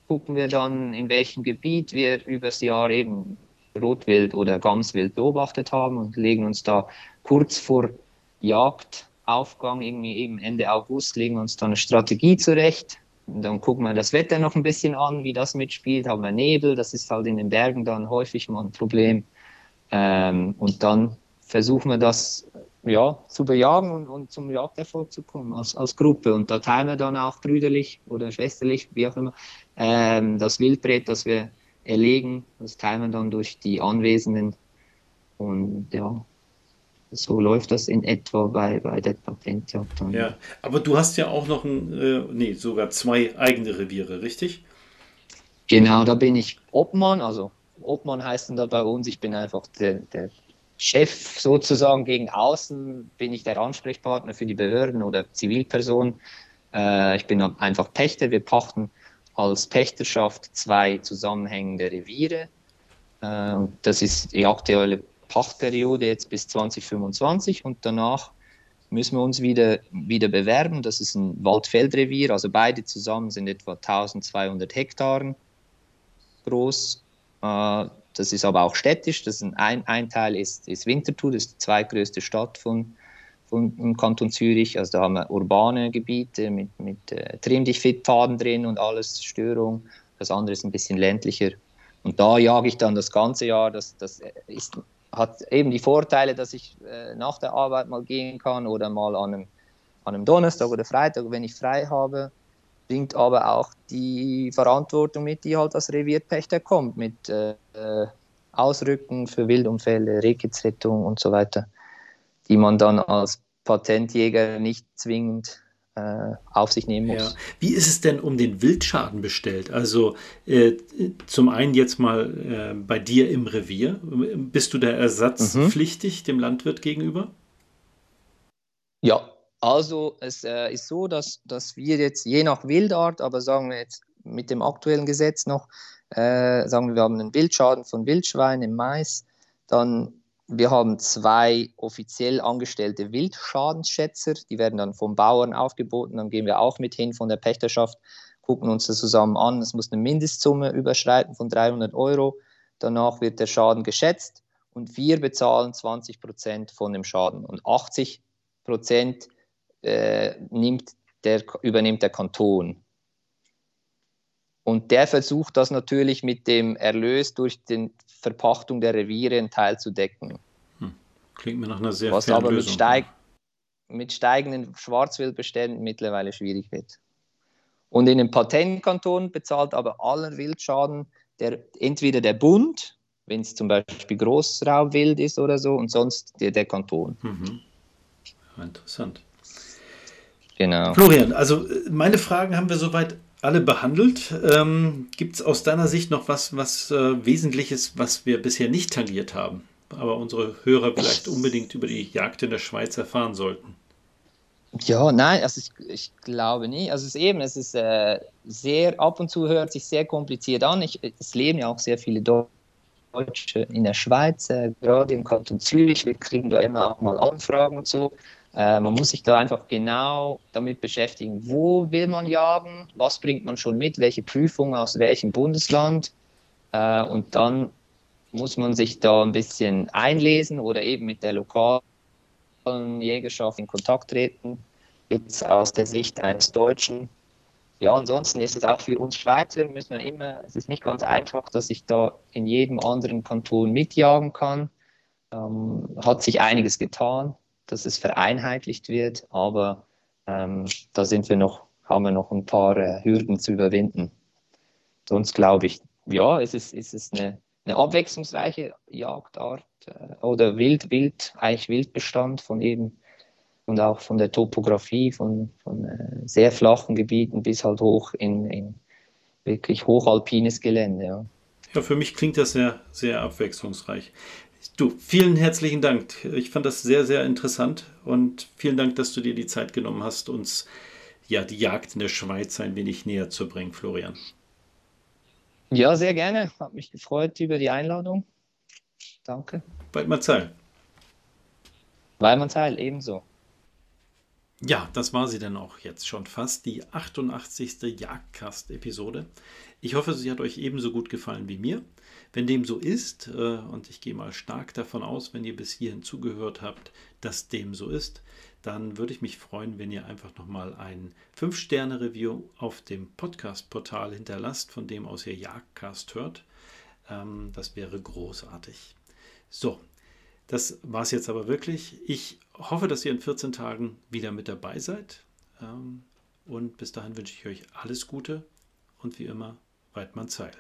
gucken wir dann, in welchem Gebiet wir übers Jahr eben Rotwild oder Gamswild beobachtet haben und legen uns da kurz vor Jagd Aufgang, irgendwie eben Ende August, legen wir uns dann eine Strategie zurecht. Und dann gucken wir das Wetter noch ein bisschen an, wie das mitspielt. Haben wir Nebel, das ist halt in den Bergen dann häufig mal ein Problem. Ähm, und dann versuchen wir das ja, zu bejagen und, und zum Jagderfolg zu kommen als, als Gruppe. Und da teilen wir dann auch brüderlich oder schwesterlich, wie auch immer, ähm, das Wildbret, das wir erlegen, das teilen wir dann durch die Anwesenden. Und ja, so läuft das in etwa bei, bei der Patentjagd. Ja, aber du hast ja auch noch ein, äh, nee, sogar zwei eigene Reviere, richtig? Genau, da bin ich Obmann, also Obmann heißt dann da bei uns, ich bin einfach der, der Chef sozusagen gegen außen, bin ich der Ansprechpartner für die Behörden oder Zivilperson. Äh, ich bin einfach Pächter, wir pachten als Pächterschaft zwei zusammenhängende Reviere. Äh, das ist die aktuelle Pachtperiode jetzt bis 2025 und danach müssen wir uns wieder, wieder bewerben. Das ist ein Waldfeldrevier, also beide zusammen sind etwa 1200 Hektaren groß. Äh, das ist aber auch städtisch. Das ist ein, ein Teil ist, ist Winterthur, das ist die zweitgrößte Stadt von, von, im Kanton Zürich. Also da haben wir urbane Gebiete mit, mit äh, Trimm-dich-fit-Pfaden drin und alles, Störung. Das andere ist ein bisschen ländlicher. Und da jage ich dann das ganze Jahr. Das, das ist hat eben die Vorteile, dass ich äh, nach der Arbeit mal gehen kann oder mal an einem, an einem Donnerstag oder Freitag, wenn ich frei habe, bringt aber auch die Verantwortung mit, die halt als Revierpächter kommt, mit äh, Ausrücken für Wildunfälle, Rehkitzrettung und so weiter, die man dann als Patentjäger nicht zwingend äh, auf sich nehmen muss. Ja. Wie ist es denn um den Wildschaden bestellt? Also äh, zum einen jetzt mal äh, bei dir im Revier. Bist du da ersatzpflichtig mhm. dem Landwirt gegenüber? Ja, also es äh, ist so, dass, dass wir jetzt je nach Wildart, aber sagen wir jetzt mit dem aktuellen Gesetz noch, äh, sagen wir, wir haben einen Wildschaden von Wildschwein im Mais, dann wir haben zwei offiziell angestellte Wildschadensschätzer, die werden dann vom Bauern aufgeboten, dann gehen wir auch mit hin von der Pächterschaft, gucken uns das zusammen an. Es muss eine Mindestsumme überschreiten von 300 Euro. Danach wird der Schaden geschätzt und wir bezahlen 20 Prozent von dem Schaden und 80 Prozent äh, der, übernimmt der Kanton. Und der versucht das natürlich mit dem Erlös durch die Verpachtung der Reviere einen Teil zu decken. Hm. Klingt mir nach einer sehr Was aber mit, steig mit steigenden Schwarzwildbeständen mittlerweile schwierig wird. Und in den Patentkanton bezahlt aber aller Wildschaden der, entweder der Bund, wenn es zum Beispiel Großraubwild ist oder so, und sonst der, der Kanton. Mhm. interessant. Genau. Florian, also äh, meine Fragen haben wir soweit alle behandelt. Ähm, Gibt es aus deiner Sicht noch was, was äh, Wesentliches, was wir bisher nicht tangiert haben, aber unsere Hörer vielleicht unbedingt über die Jagd in der Schweiz erfahren sollten? Ja, nein, also ich, ich glaube nicht. Also es ist eben, es ist äh, sehr, ab und zu hört sich sehr kompliziert an. Ich, es leben ja auch sehr viele Deutsche in der Schweiz, äh, gerade im Kanton Zürich. Wir kriegen da immer auch mal Anfragen und so. Äh, man muss sich da einfach genau damit beschäftigen, wo will man jagen, was bringt man schon mit, welche Prüfungen aus welchem Bundesland. Äh, und dann muss man sich da ein bisschen einlesen oder eben mit der lokalen Jägerschaft in Kontakt treten. Jetzt aus der Sicht eines Deutschen. Ja, ansonsten ist es auch für uns Schweizer, müssen wir immer, es ist nicht ganz einfach, dass ich da in jedem anderen Kanton mitjagen kann. Ähm, hat sich einiges getan, dass es vereinheitlicht wird, aber ähm, da sind wir noch, haben wir noch ein paar äh, Hürden zu überwinden. Sonst glaube ich, ja, es ist, es ist eine, eine abwechslungsreiche Jagdart äh, oder Wild, Wild, eigentlich Wildbestand von eben und auch von der Topografie, von, von äh, sehr flachen Gebieten bis halt hoch in, in wirklich hochalpines Gelände. Ja. ja, für mich klingt das sehr, sehr abwechslungsreich. Du, vielen herzlichen Dank. Ich fand das sehr, sehr interessant und vielen Dank, dass du dir die Zeit genommen hast, uns ja die Jagd in der Schweiz ein wenig näher zu bringen, Florian. Ja, sehr gerne. Hat mich gefreut über die Einladung. Danke. Weidmannsheil. Weidmannsheil, ebenso. Ja, das war sie dann auch jetzt schon fast, die 88. Jagdcast-Episode. Ich hoffe, sie hat euch ebenso gut gefallen wie mir. Wenn dem so ist, äh, und ich gehe mal stark davon aus, wenn ihr bis hierhin zugehört habt, dass dem so ist, dann würde ich mich freuen, wenn ihr einfach nochmal ein 5-Sterne-Review auf dem Podcast-Portal hinterlasst, von dem aus ihr Jagdcast hört. Ähm, das wäre großartig. So, das war es jetzt aber wirklich. Ich hoffe, dass ihr in 14 Tagen wieder mit dabei seid. Ähm, und bis dahin wünsche ich euch alles Gute und wie immer, Weidmann Zeil.